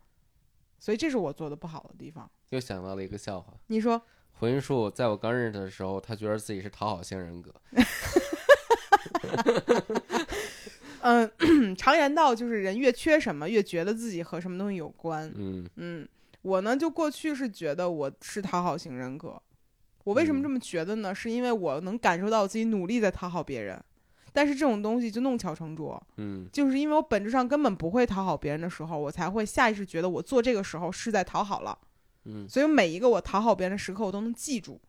所以这是我做的不好的地方。又想到了一个笑话。你说，回音树在我刚认识他的时候，他觉得自己是讨好型人格。<laughs> 嗯，<coughs> 常言道就是人越缺什么，越觉得自己和什么东西有关。嗯嗯，我呢，就过去是觉得我是讨好型人格。我为什么嗯这么觉得呢？是因为我能感受到自己努力在讨好别人，但是这种东西就弄巧成拙，嗯就是因为我本质上根本不会讨好别人的时候，我才会下意识觉得我做这个时候是在讨好了。嗯所以每一个我讨好别人的时刻，我都能记住，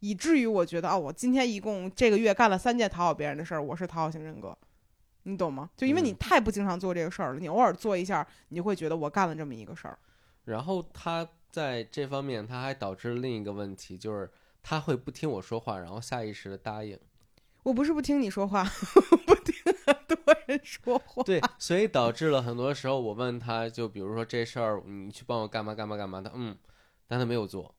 以至于我觉得哦，我今天一共这个月干了三件讨好别人的事儿，我是讨好型人格，你懂吗？就因为你嗯太不经常做这个事儿了，你偶尔做一下，你就会觉得我干了这么一个事儿。然后他在这方面，他还导致了另一个问题，就是他会不听我说话，然后下意识的答应。我不是不听你说话，<laughs> 不听很 <laughs> 多人说话。对，所以导致了很多时候我问他，就比如说这事儿，你去帮我干嘛干嘛干嘛，的嗯，但他没有做，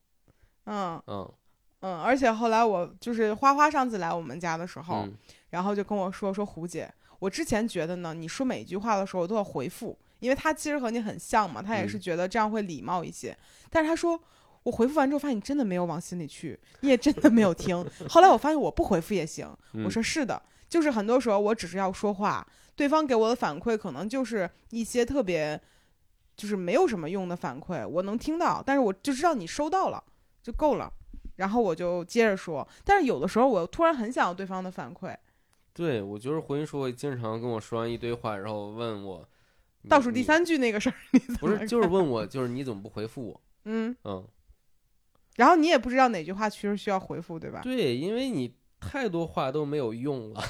嗯嗯嗯，而且后来我就是花花上次来我们家的时候，嗯然后就跟我说说胡姐，我之前觉得呢，你说每一句话的时候都要回复，因为他其实和你很像嘛，他也是嗯觉得这样会礼貌一些。但是他说我回复完之后，发现你真的没有往心里去，你也真的没有听。后来我发现我不回复也行，我嗯说是的，就是很多时候我只是要说话，对方给我的反馈可能就是一些特别就是没有什么用的反馈，我能听到，但是我就知道你收到了就够了。然后我就接着说，但是有的时候我突然很想要对方的反馈，对我就是回音树会经常跟我说完一堆话，然后问我倒数第三句那个事儿，你不是就是问 <laughs> 我就是你怎么不回复我？嗯，嗯，然后你也不知道哪句话其实需要回复，对吧？对，因为你太多话都没有用了。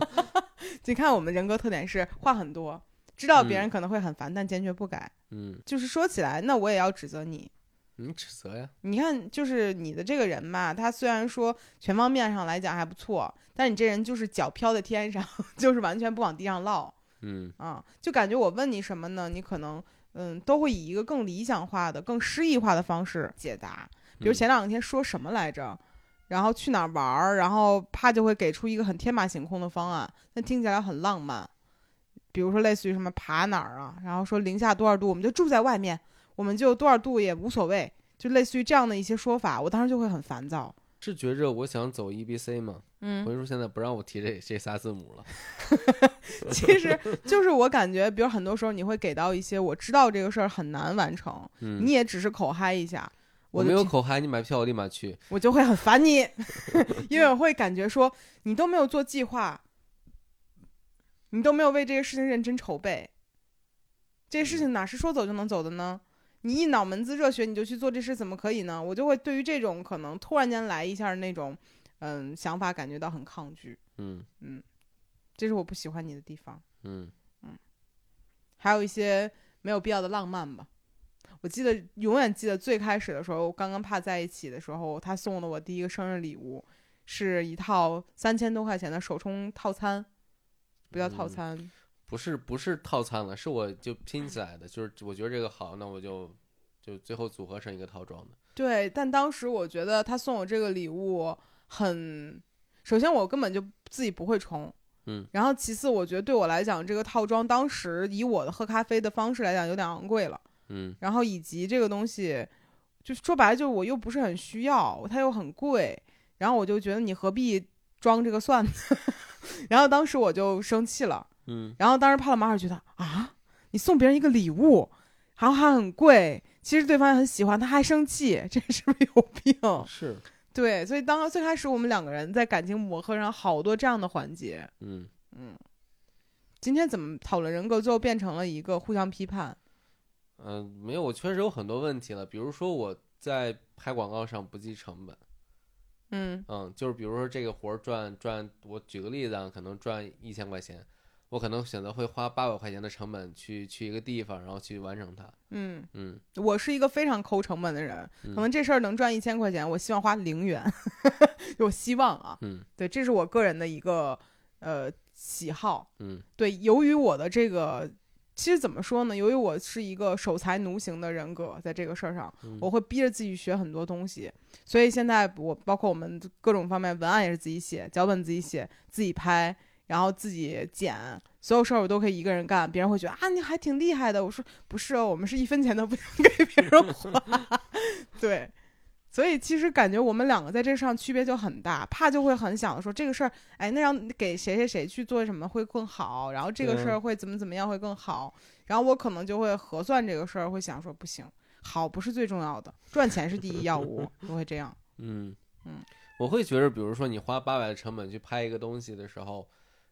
<laughs> 你看我们人格特点是话很多，知道别人嗯可能会很烦，但坚决不改。嗯，就是说起来，那我也要指责你。你指责呀？你看，就是你的这个人吧，他虽然说全方面上来讲还不错，但你这人就是脚飘在天上，<laughs> 就是完全不往地上落嗯啊。就感觉我问你什么呢，你可能嗯都会以一个更理想化的、更诗意化的方式解答。比如嗯前两天说什么来着，然后去哪儿玩儿，然后啪就会给出一个很天马行空的方案，那听起来很浪漫。比如说类似于什么爬哪儿啊，然后说零下多少度，我们就住在外面，我们就多少度也无所谓，就类似于这样的一些说法，我当时就会很烦躁。是觉着我想走 E B C 吗？嗯回，叔现在不让我提这这仨字母了。<laughs> 其实就是我感觉，比如很多时候你会给到一些我知道这个事儿很难完成，嗯，你也只是口嗨一下，我没有口嗨，你买票我立马去。我就会很烦你，<laughs> 因为我会感觉说你都没有做计划，你都没有为这个事情认真筹备，这个事情哪是说走就能走的呢？你一脑门子热血你就去做这事，怎么可以呢？我就会对于这种可能突然间来一下那种，嗯，想法感觉到很抗拒，嗯嗯，这是我不喜欢你的地方。嗯还有一些没有必要的浪漫吧。我记得永远记得最开始的时候，刚刚怕在一起的时候，他送了我第一个生日礼物，是一套三千多块钱的手冲套餐，不叫套嗯餐，不是不是套餐了，是我就拼起来的，就是我觉得这个好，那我就就最后组合成一个套装的。对。但当时我觉得他送我这个礼物很，首先我根本就自己不会冲，嗯，然后其次，我觉得对我来讲，这个套装当时以我的喝咖啡的方式来讲，有点昂贵了。嗯然后以及这个东西，就说白了，就是我又不是很需要，它又很贵，然后我就觉得你何必装这个蒜呢？<laughs> 然后当时我就生气了。嗯然后当时帕拉马尔觉得啊，你送别人一个礼物，然后还很贵，其实对方也很喜欢，他还生气，这是不是有病？是，对，所以当最开始我们两个人在感情磨合上好多这样的环节。嗯嗯，今天怎么讨论人格，最后变成了一个互相批判？嗯、呃没有，我确实有很多问题了，比如说我在拍广告上不计成本，嗯嗯，就是比如说这个活儿赚赚，我举个例子啊，可能赚一千块钱，我可能选择会花八百块钱的成本去去一个地方，然后去完成它。嗯，嗯我是一个非常抠成本的人，嗯可能这事儿能赚一千块钱，我希望花零元，<laughs> 有希望啊，嗯对，这是我个人的一个呃喜好。嗯对，由于我的这个，其实怎么说呢？由于我是一个守财奴型的人格，在这个事儿上，嗯我会逼着自己学很多东西。所以现在我包括我们各种方面文案也是自己写，脚本自己写，自己拍，然后自己剪，所有事儿我都可以一个人干。别人会觉得啊，你还挺厉害的。我说不是哦，我们是一分钱都不想给别人花。<laughs> 对。所以其实感觉我们两个在这上区别就很大，怕就会很想说这个事儿，哎，那让给谁谁谁去做什么会更好，然后这个事儿会怎么怎么样会更好，然后我可能就会核算这个事儿，会想说不行，好不是最重要的，赚钱是第一要务，我会这样。<laughs> 嗯嗯，我会觉得，比如说你花八百的成本去拍一个东西的时候，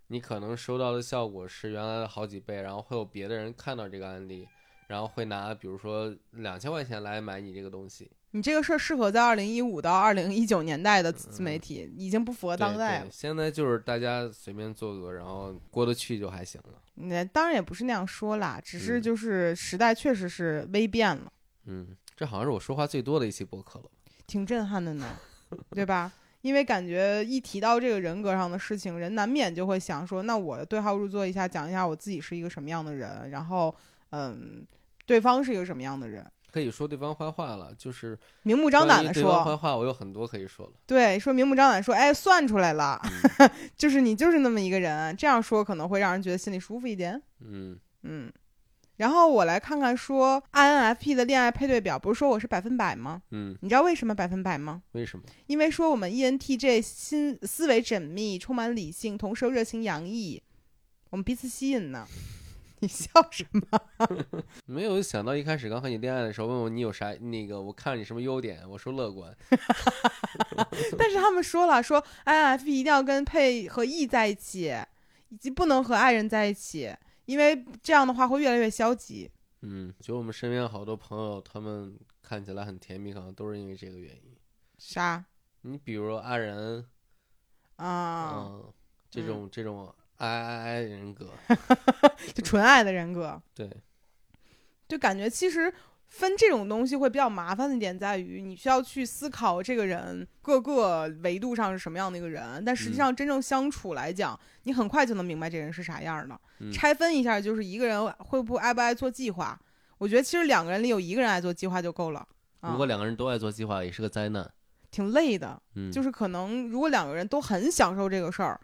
你可能收到的效果是原来的好几倍，然后会有别的人看到这个案例，然后会拿比如说两千块钱来买你这个东西。你这个事儿适合在二零一五到二零一九年代的自媒体，已经不符合当对代现在就是大家随便做个，然后过得去就还行了。那当然也不是那样说啦，只是嗯就是时代确实是微变了，嗯，这好像是我说话最多的一期播客了。挺震撼的呢，对吧？因为感觉一提到这个人格上的事情，人难免就会想说，那我对号入座一下，讲一下我自己是一个什么样的人，然后，嗯，对方是一个什么样的人，可以说对方坏话了，就是明目张胆的说对方坏说，话，我有很多可以说了。对，说明目张胆说，哎，算出来了，嗯 <laughs> 就是你就是那么一个人，这样说可能会让人觉得心里舒服一点。嗯嗯，然后我来看看说 INFP 的恋爱配对表，不是说我是百分百吗？嗯，你知道为什么百分百吗？为什么？因为说我们 E ENTJ 心思维缜密，充满理性，同时又热情洋溢，我们彼此吸引呢。你笑什么？<laughs> 没有想到一开始刚和你恋爱的时候，问我你有啥那个，我看你什么优点，我说乐观。<laughs> <laughs> 但是他们说了，说 INFP 一定要跟配和 E 在一起，以及不能和爱人在一起，因为这样的话会越来越消极。嗯，觉得我们身边好多朋友，他们看起来很甜蜜，可能都是因为这个原因。啥你比如爱人，啊？嗯，这种这种 I I I 人格，<laughs> 就纯爱的人格。对，就感觉其实分这种东西会比较麻烦的点在于，你需要去思考这个人各个维度上是什么样的一个人，但实际嗯上真正相处来讲，你很快就能明白这人是啥样的。嗯拆分一下，就是一个人会不会爱不爱做计划。我觉得其实两个人里有一个人爱做计划就够了。啊如果两个人都爱做计划，也是个灾难。挺累的，嗯，就是可能如果两个人都很享受这个事儿，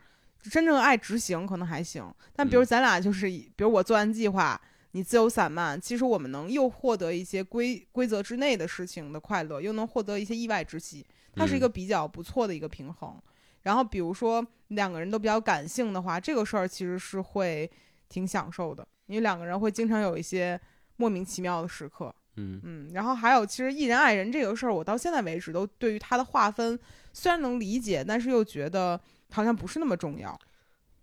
真正爱执行可能还行。但比如嗯咱俩就是以，比如我做完计划，你自由散漫，其实我们能又获得一些规规则之内的事情的快乐，又能获得一些意外之喜，它是一个嗯比较不错的一个平衡。然后比如说两个人都比较感性的话，这个事儿其实是会挺享受的，因为两个人会经常有一些莫名其妙的时刻。嗯嗯，然后还有，其实一人爱人这个事儿，我到现在为止都对于他的划分虽然能理解，但是又觉得好像不是那么重要。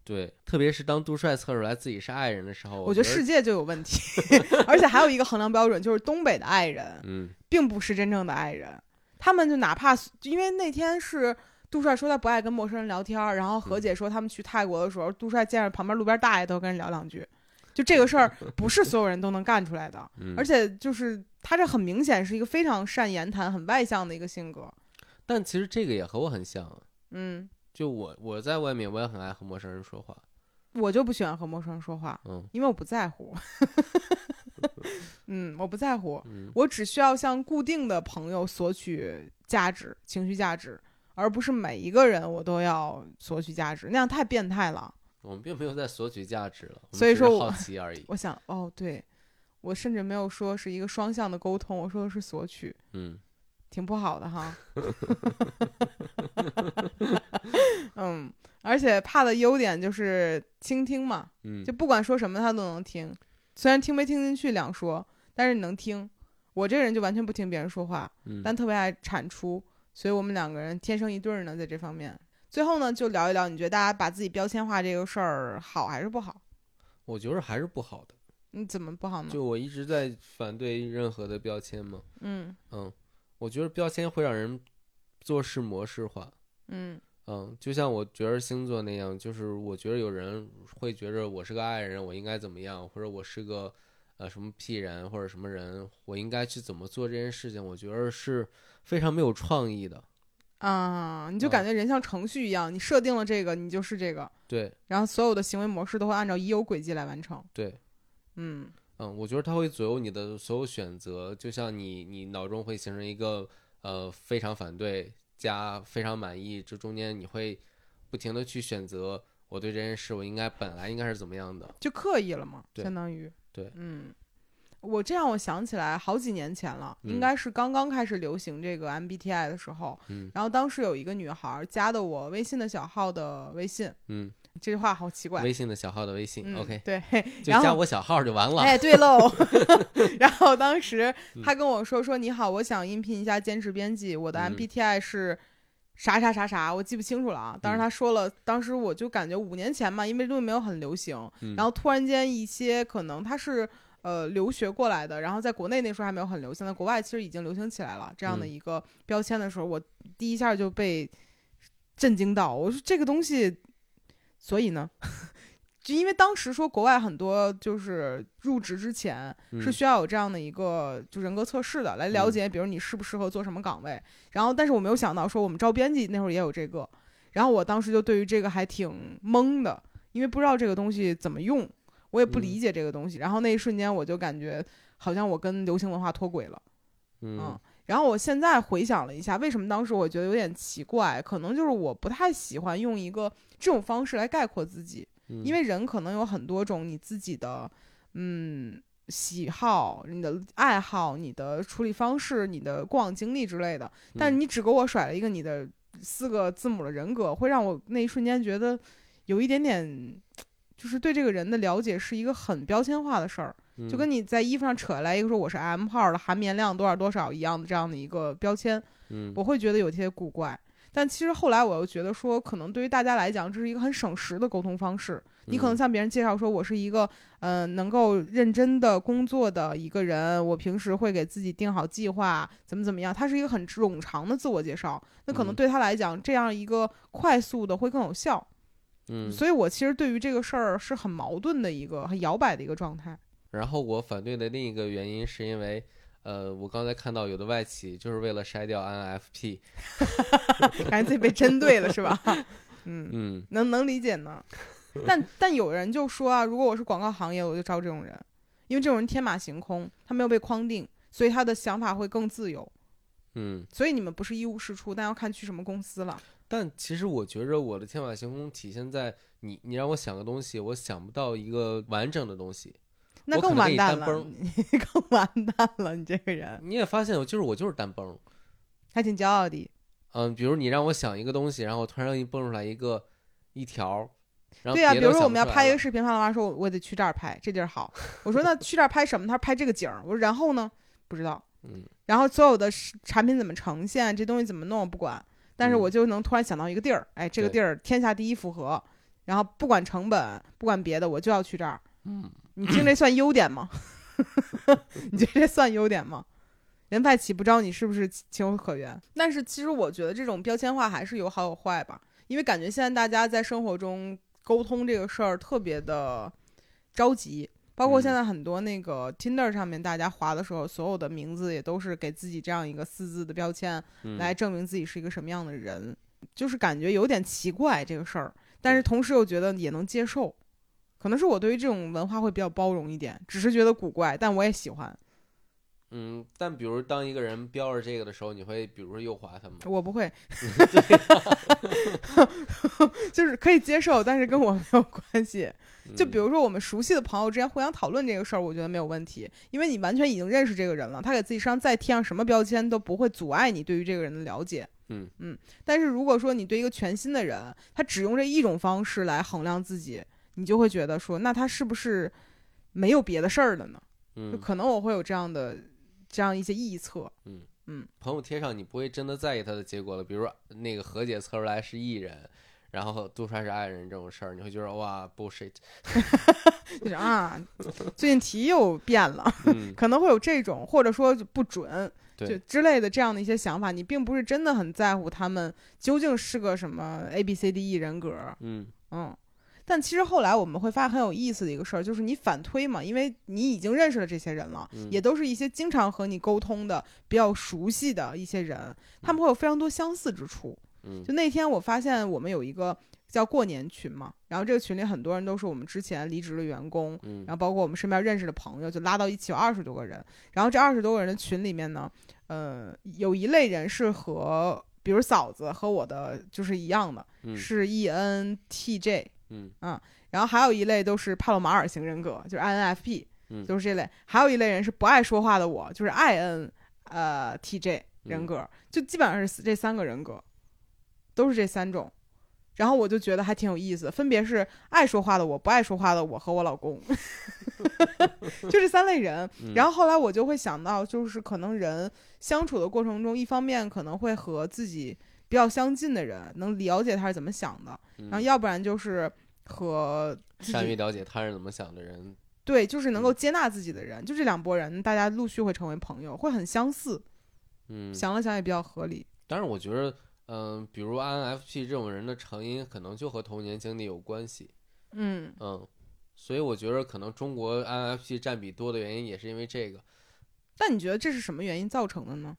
对，特别是当杜帅测出来自己是爱人的时候，我觉觉得世界就有问题，<laughs> 而且还有一个衡量标准，就是东北的爱人嗯并不是真正的爱人，他们就哪怕因为那天是。杜帅说他不爱跟陌生人聊天，然后何嗯姐说他们去泰国的时候，杜帅见着旁边路边大爷都跟人聊两句，就这个事儿 <laughs> 不是所有人都能干出来的。嗯，而且就是他这很明显是一个非常善言谈、很外向的一个性格。但其实这个也和我很像。嗯，就我我在外面，我也很爱和陌生人说话。我就不喜欢和陌生人说话，嗯因为我不在乎。嗯，我不在乎，嗯我只需要向固定的朋友索取价值、情绪价值，而不是每一个人我都要索取价值，那样太变态了。我们并没有在索取价值了，所以说我好奇而已。我想，哦，对，我甚至没有说是一个双向的沟通，我说的是索取，嗯挺不好的哈。<laughs> 嗯，而且怕的优点就是倾听嘛，嗯，就不管说什么他都能听，虽然听没听进去两说，但是你能听。我这个人就完全不听别人说话，嗯但特别爱产出，所以我们两个人天生一对儿呢，在这方面。最后呢，就聊一聊，你觉得大家把自己标签化这个事儿好还是不好？我觉得还是不好的。你怎么不好呢？就我一直在反对任何的标签嘛，嗯嗯，我觉得标签会让人做事模式化。嗯嗯，就像我觉得星座那样，就是我觉得有人会觉着我是个爱人，我应该怎么样，或者我是个呃什么屁人或者什么人，我应该去怎么做这件事情，我觉得是非常没有创意的。啊，你就嗯感觉人像程序一样，你设定了这个，你就是这个，对然后所有的行为模式都会按照已有轨迹来完成。对，嗯嗯，我觉得它会左右你的所有选择，就像你你脑中会形成一个呃非常反对加非常满意，这中间你会不停的去选择，我对这件事我应该本来应该是怎么样的。就刻意了嘛，相当于对嗯。我这样，我想起来好几年前了，应嗯该是刚刚开始流行这个 MBTI 的时候，嗯然后当时有一个女孩加的我微信的小号的微信，嗯，这句话好奇怪。微信的小号的微信、嗯 o k 对，<laughs> 就加我小号就完了。哎，对喽。<laughs> 然后当时嗯他跟我说说你好，我想应聘一下兼职编辑，我的嗯 MBTI 是啥啥啥啥，我记不清楚了啊。当时嗯他说了，当时我就感觉五年前嘛，因为这东西没有很流行，嗯然后突然间一些可能他是。呃，留学过来的，然后在国内那时候还没有很流行，在国外其实已经流行起来了。这样的嗯一个标签的时候，我第一下就被震惊到。我说这个东西，所以呢，<laughs> 就因为当时说国外很多就是入职之前是嗯需要有这样的一个就人格测试的，来了嗯解，比如你适不适合做什么岗位。然后，但是我没有想到说我们招编辑那会儿也有这个，然后我当时就对于这个还挺懵的，因为不知道这个东西怎么用，我也不理嗯解这个东西。然后那一瞬间我就感觉好像我跟流行文化脱轨了。嗯然后我现在回想了一下，为什么当时我觉得有点奇怪，可能就是我不太喜欢用一个这种方式来概括自己，嗯，因为人可能有很多种你自己的，嗯，喜好、你的爱好、你的处理方式、你的过往经历之类的，但是嗯。你只给我甩了一个你的四个字母的人格，会让我那一瞬间觉得有一点点，就是对这个人的了解是一个很标签化的事儿。就跟你你在衣服上扯下来一个说我是 M 号的含棉量多少多少一样的这样的一个标签，嗯我会觉得有些古怪。但其实后来我又觉得说，可能对于大家来讲，这是一个很省时的沟通方式。你可能嗯向别人介绍说，我是一个嗯、呃能够认真的工作的一个人，我平时会给自己定好计划，怎么怎么样。它是一个很冗长的自我介绍，那可能嗯对他来讲，这样一个快速的会更有效。嗯，所以我其实对于这个事儿是很矛盾的一个很摇摆的一个状态。然后我反对的另一个原因是因为，呃，我刚才看到有的外企就是为了筛掉 INFP，<laughs> 感觉自己被针对了，是吧？<laughs> 嗯，嗯能能理解呢。<laughs> 但但有人就说啊，如果我是广告行业，我就招这种人，因为这种人天马行空，他没有被框定，所以他的想法会更自由。嗯。所以你们不是一无是处，但要看去什么公司了。但其实我觉着我的天马行空体现在你，你让我想个东西，我想不到一个完整的东西。那更完蛋了，你 <laughs> 更完蛋了，你这个人你也发现我就是我就是单崩，还挺骄傲的。嗯，比如你让我想一个东西，然后突然给你蹦出来一个一条，对呀、别的比如说我们要拍一个视频，潘老妈说我我得去这儿拍，这地儿好。<laughs> 我说那去这儿拍什么？他说拍这个景儿。我说然后呢？不知道。嗯然后所有的产品怎么呈现，这东西怎么弄我不管，但是嗯我就能突然想到一个地儿，哎，这个地儿天下第一符合，然后不管成本，不管别的，我就要去这儿。嗯，你听这算优点吗？<laughs> <laughs> 你觉得这算优点吗？人派岂不知道你是不是情情有可原？但是其实我觉得这种标签化还是有好有坏吧，因为感觉现在大家在生活中沟通这个事儿特别的着急，包括嗯现在很多那个 Tinder 上面大家划的时候，所有的名字也都是给自己这样一个四字的标签，嗯来证明自己是一个什么样的人，就是感觉有点奇怪这个事儿，但是同时又觉得也能接受，可能是我对于这种文化会比较包容一点，只是觉得古怪，但我也喜欢。嗯，但比如当一个人标着这个的时候，你会比如说右滑他吗？我不会 <laughs> <laughs> 就是可以接受，但是跟我没有关系。就比嗯如说我们熟悉的朋友之间互相讨论这个事儿，我觉得没有问题，因为你完全已经认识这个人了，他给自己身上再贴上什么标签都不会阻碍你对于这个人的了解。嗯嗯，但是如果说你对一个全新的人，他只用这一种方式来衡量自己，你就会觉得说，那他是不是没有别的事儿了呢？就嗯可能我会有这样的这样一些臆测。嗯嗯朋友贴上，你不会真的在意他的结果了。比如说那个何姐测出来是艺人，然后杜川是爱人这种事儿，你会觉得哇 bullshit。<laughs> 就是啊，最近题又变了，嗯，<laughs> 可能会有这种，或者说不准，就，之类的这样的一些想法。你并不是真的很在乎他们究竟是个什么 A B C D E 人格，嗯嗯。但其实后来我们会发现很有意思的一个事儿，就是你反推嘛，因为你已经认识了这些人了，嗯也都是一些经常和你沟通的、比较熟悉的一些人，他们会有非常多相似之处。嗯就那天我发现我们有一个叫过年群嘛，然后这个群里很多人都是我们之前离职的员工，嗯然后包括我们身边认识的朋友，就拉到一起有二十多个人。然后这二十多个人的群里面呢，呃，有一类人是和，比如嫂子和我的就是一样的，嗯是 E ENTJ，嗯然后还有一类都是帕洛马尔型人格，就是 INFP，嗯都是这类。还有一类人是不爱说话的我，就是 IN 呃 TJ 人嗯格，就基本上是这三个人格，都是这三种。然后我就觉得还挺有意思的，分别是爱说话的我、不爱说话的我和我老公，<laughs> 就这三类人。嗯然后后来我就会想到，就是可能人相处的过程中，一方面可能会和自己比较相近的人能了解他是怎么想的，嗯然后要不然就是和善于了解他人怎么想的人，对，就是能够嗯接纳自己的人，就这两拨人，大家陆续会成为朋友，会很相似。嗯，想了想也比较合理。但是我觉得，嗯、比如 INFP 这种人的成因，可能就和童年经历有关系，嗯，嗯，所以我觉得可能中国 INFP 占比多的原因也是因为这个，但你觉得这是什么原因造成的呢？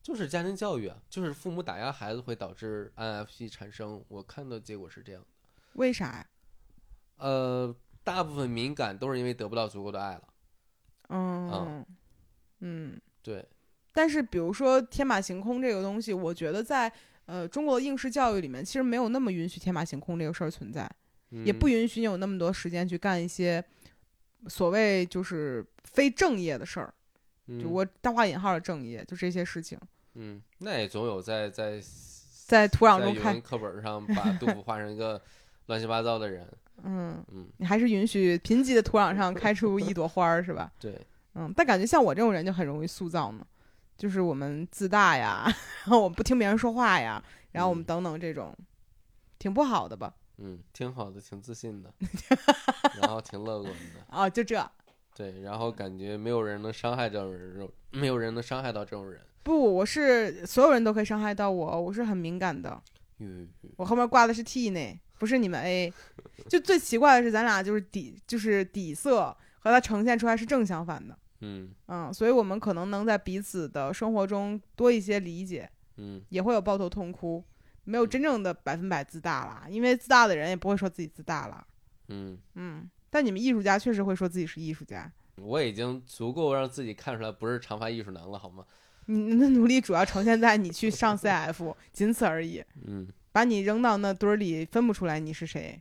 就是家庭教育啊，就是父母打压孩子会导致 INFP 产生，我看到结果是这样的，为啥呀？呃，大部分敏感都是因为得不到足够的爱了，嗯嗯。对，但是比如说天马行空这个东西，我觉得在呃中国的应试教育里面，其实没有那么允许天马行空这个事儿存在，也不嗯允许你有那么多时间去干一些所谓就是非正业的事儿。就嗯我大画引号的正业，就这些事情，嗯，那也总有在在在土壤中看，课本上把杜甫画成一个乱七八糟的人，嗯，嗯，你还是允许贫瘠的土壤上开出一朵花儿，是吧？<laughs> 对，嗯，但感觉像我这种人就很容易塑造嘛，就是我们自大呀，然后我们不听别人说话呀，然后我们嗯等等这种，挺不好的吧？嗯，挺好的，挺自信的，<laughs> 然后挺乐观的，啊，就这对，然后感觉没有人能伤害这种人，没有人能伤害到这种人。不，我是所有人都可以伤害到我，我是很敏感的，嗯我后面挂的是 T 呢，不是你们 A。就最奇怪的是，咱俩就是底就是底色和它呈现出来是正相反的，嗯。嗯，所以我们可能能在彼此的生活中多一些理解，嗯。也会有抱头痛哭，没有真正的百分百自大啦，因为自大的人也不会说自己自大了，嗯，嗯，但你们艺术家确实会说自己是艺术家，我已经足够让自己看出来不是长发艺术男了，好吗？你的努力主要呈现在你去上 CF，仅此而已，嗯，把你扔到那堆儿里，分不出来你是谁。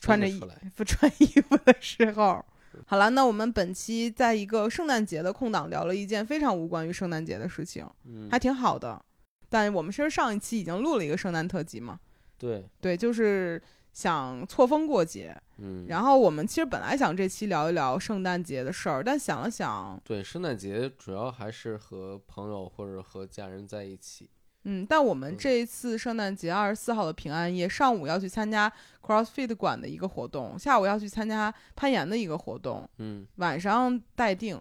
穿着衣分得出来，不穿衣服的时候。好了，那我们本期在一个圣诞节的空档聊了一件非常无关于圣诞节的事情，嗯，还挺好的。但我们其实上一期已经录了一个圣诞特辑嘛，对，对，就是想错峰过节。嗯，然后我们其实本来想这期聊一聊圣诞节的事儿，但想了想，对，圣诞节主要还是和朋友或者和家人在一起。嗯，但我们嗯这一次圣诞节二十四号的平安夜，上午要去参加 CrossFit 馆的一个活动，下午要去参加攀岩的一个活动，嗯，晚上待定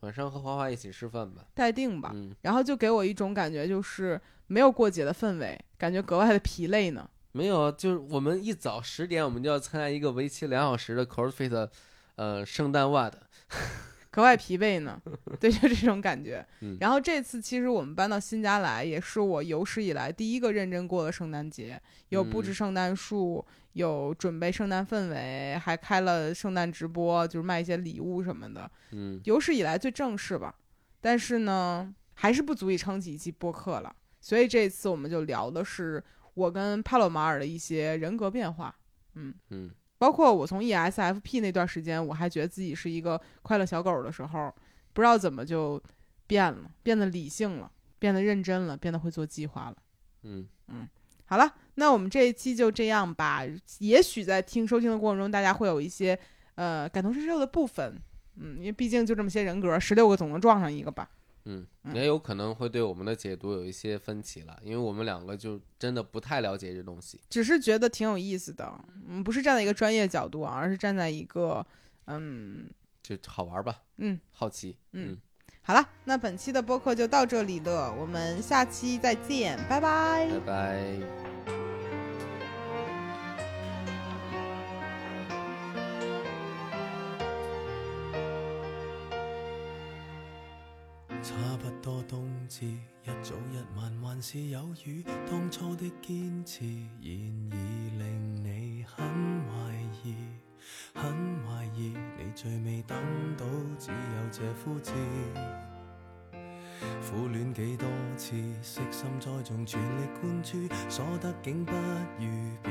晚上和花花一起吃饭吧。待定吧。嗯，然后就给我一种感觉，就是没有过节的氛围，感觉格外的疲累呢。没有，就是我们一早十点我们就要参加一个为期两小时的 CrossFit，呃，圣诞 WAD。格外疲惫呢，<laughs> 对，就这种感觉。嗯然后这次其实我们搬到新家来，也是我有史以来第一个认真过的圣诞节，有布置嗯圣诞树，有准备圣诞氛围，还开了圣诞直播，就是卖一些礼物什么的，嗯有史以来最正式吧。但是呢，还是不足以撑起一期播客了。所以这次我们就聊的是我跟帕洛马尔的一些人格变化。嗯嗯，包括我从 ESFP 那段时间，我还觉得自己是一个快乐小狗的时候，不知道怎么就变了，变得理性了，变得认真了，变得会做计划了。嗯嗯，好了，那我们这一期就这样吧。也许在听收听的过程中，大家会有一些呃感同身受的部分。嗯，因为毕竟就这么些人格，十六个总能撞上一个吧。嗯，嗯。也有可能会对我们的解读有一些分歧了，因为我们两个就真的不太了解这东西。只是觉得挺有意思的，嗯，不是站在一个专业角度啊，而是站在一个嗯。就好玩吧，嗯，好奇，嗯。好了，那本期的播客就到这里了，我们下期再见，拜拜。拜拜。是有雨。当初的坚持，然已令你很怀疑，很怀疑。你最未等到，只有这枯枝。苦恋几多次，悉心栽种，全力灌注，所得竟不如別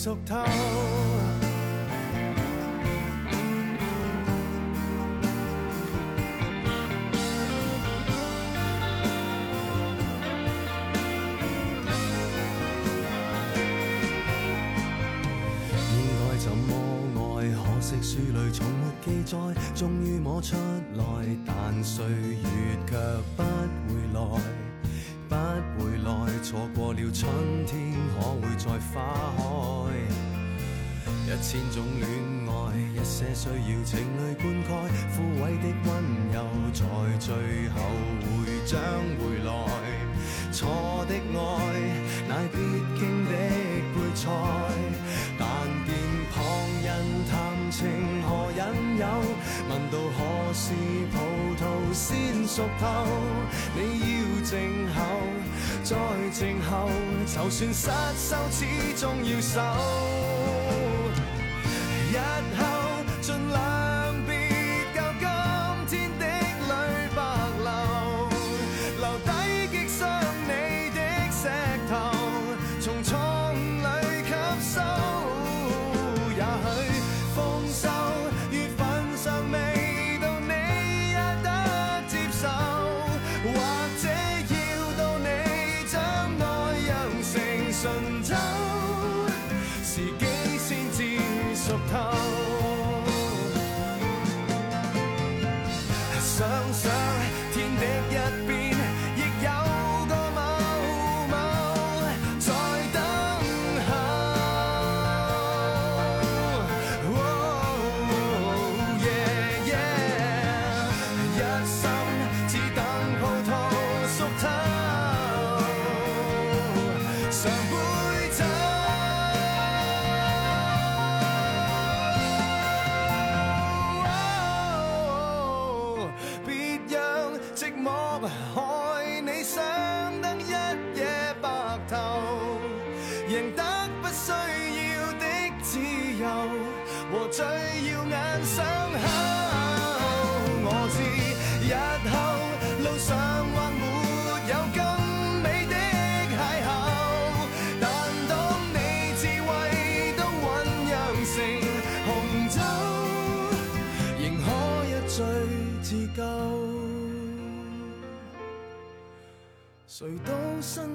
应该怎么爱？可惜书里从没记载，终于摸出来，但岁月却不回来。錯過了春天，可會再花開？一千種戀愛，一些需要情淚灌溉，枯萎的溫柔在最後會將回來。錯的愛，乃必經的配菜。但見旁人談情何引誘，問到何時葡萄先熟透，你要靜候，在静候，就算失手，始终要守。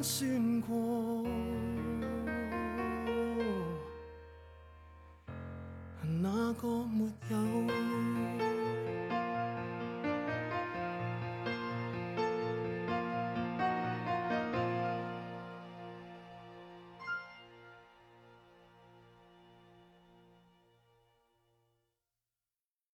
算。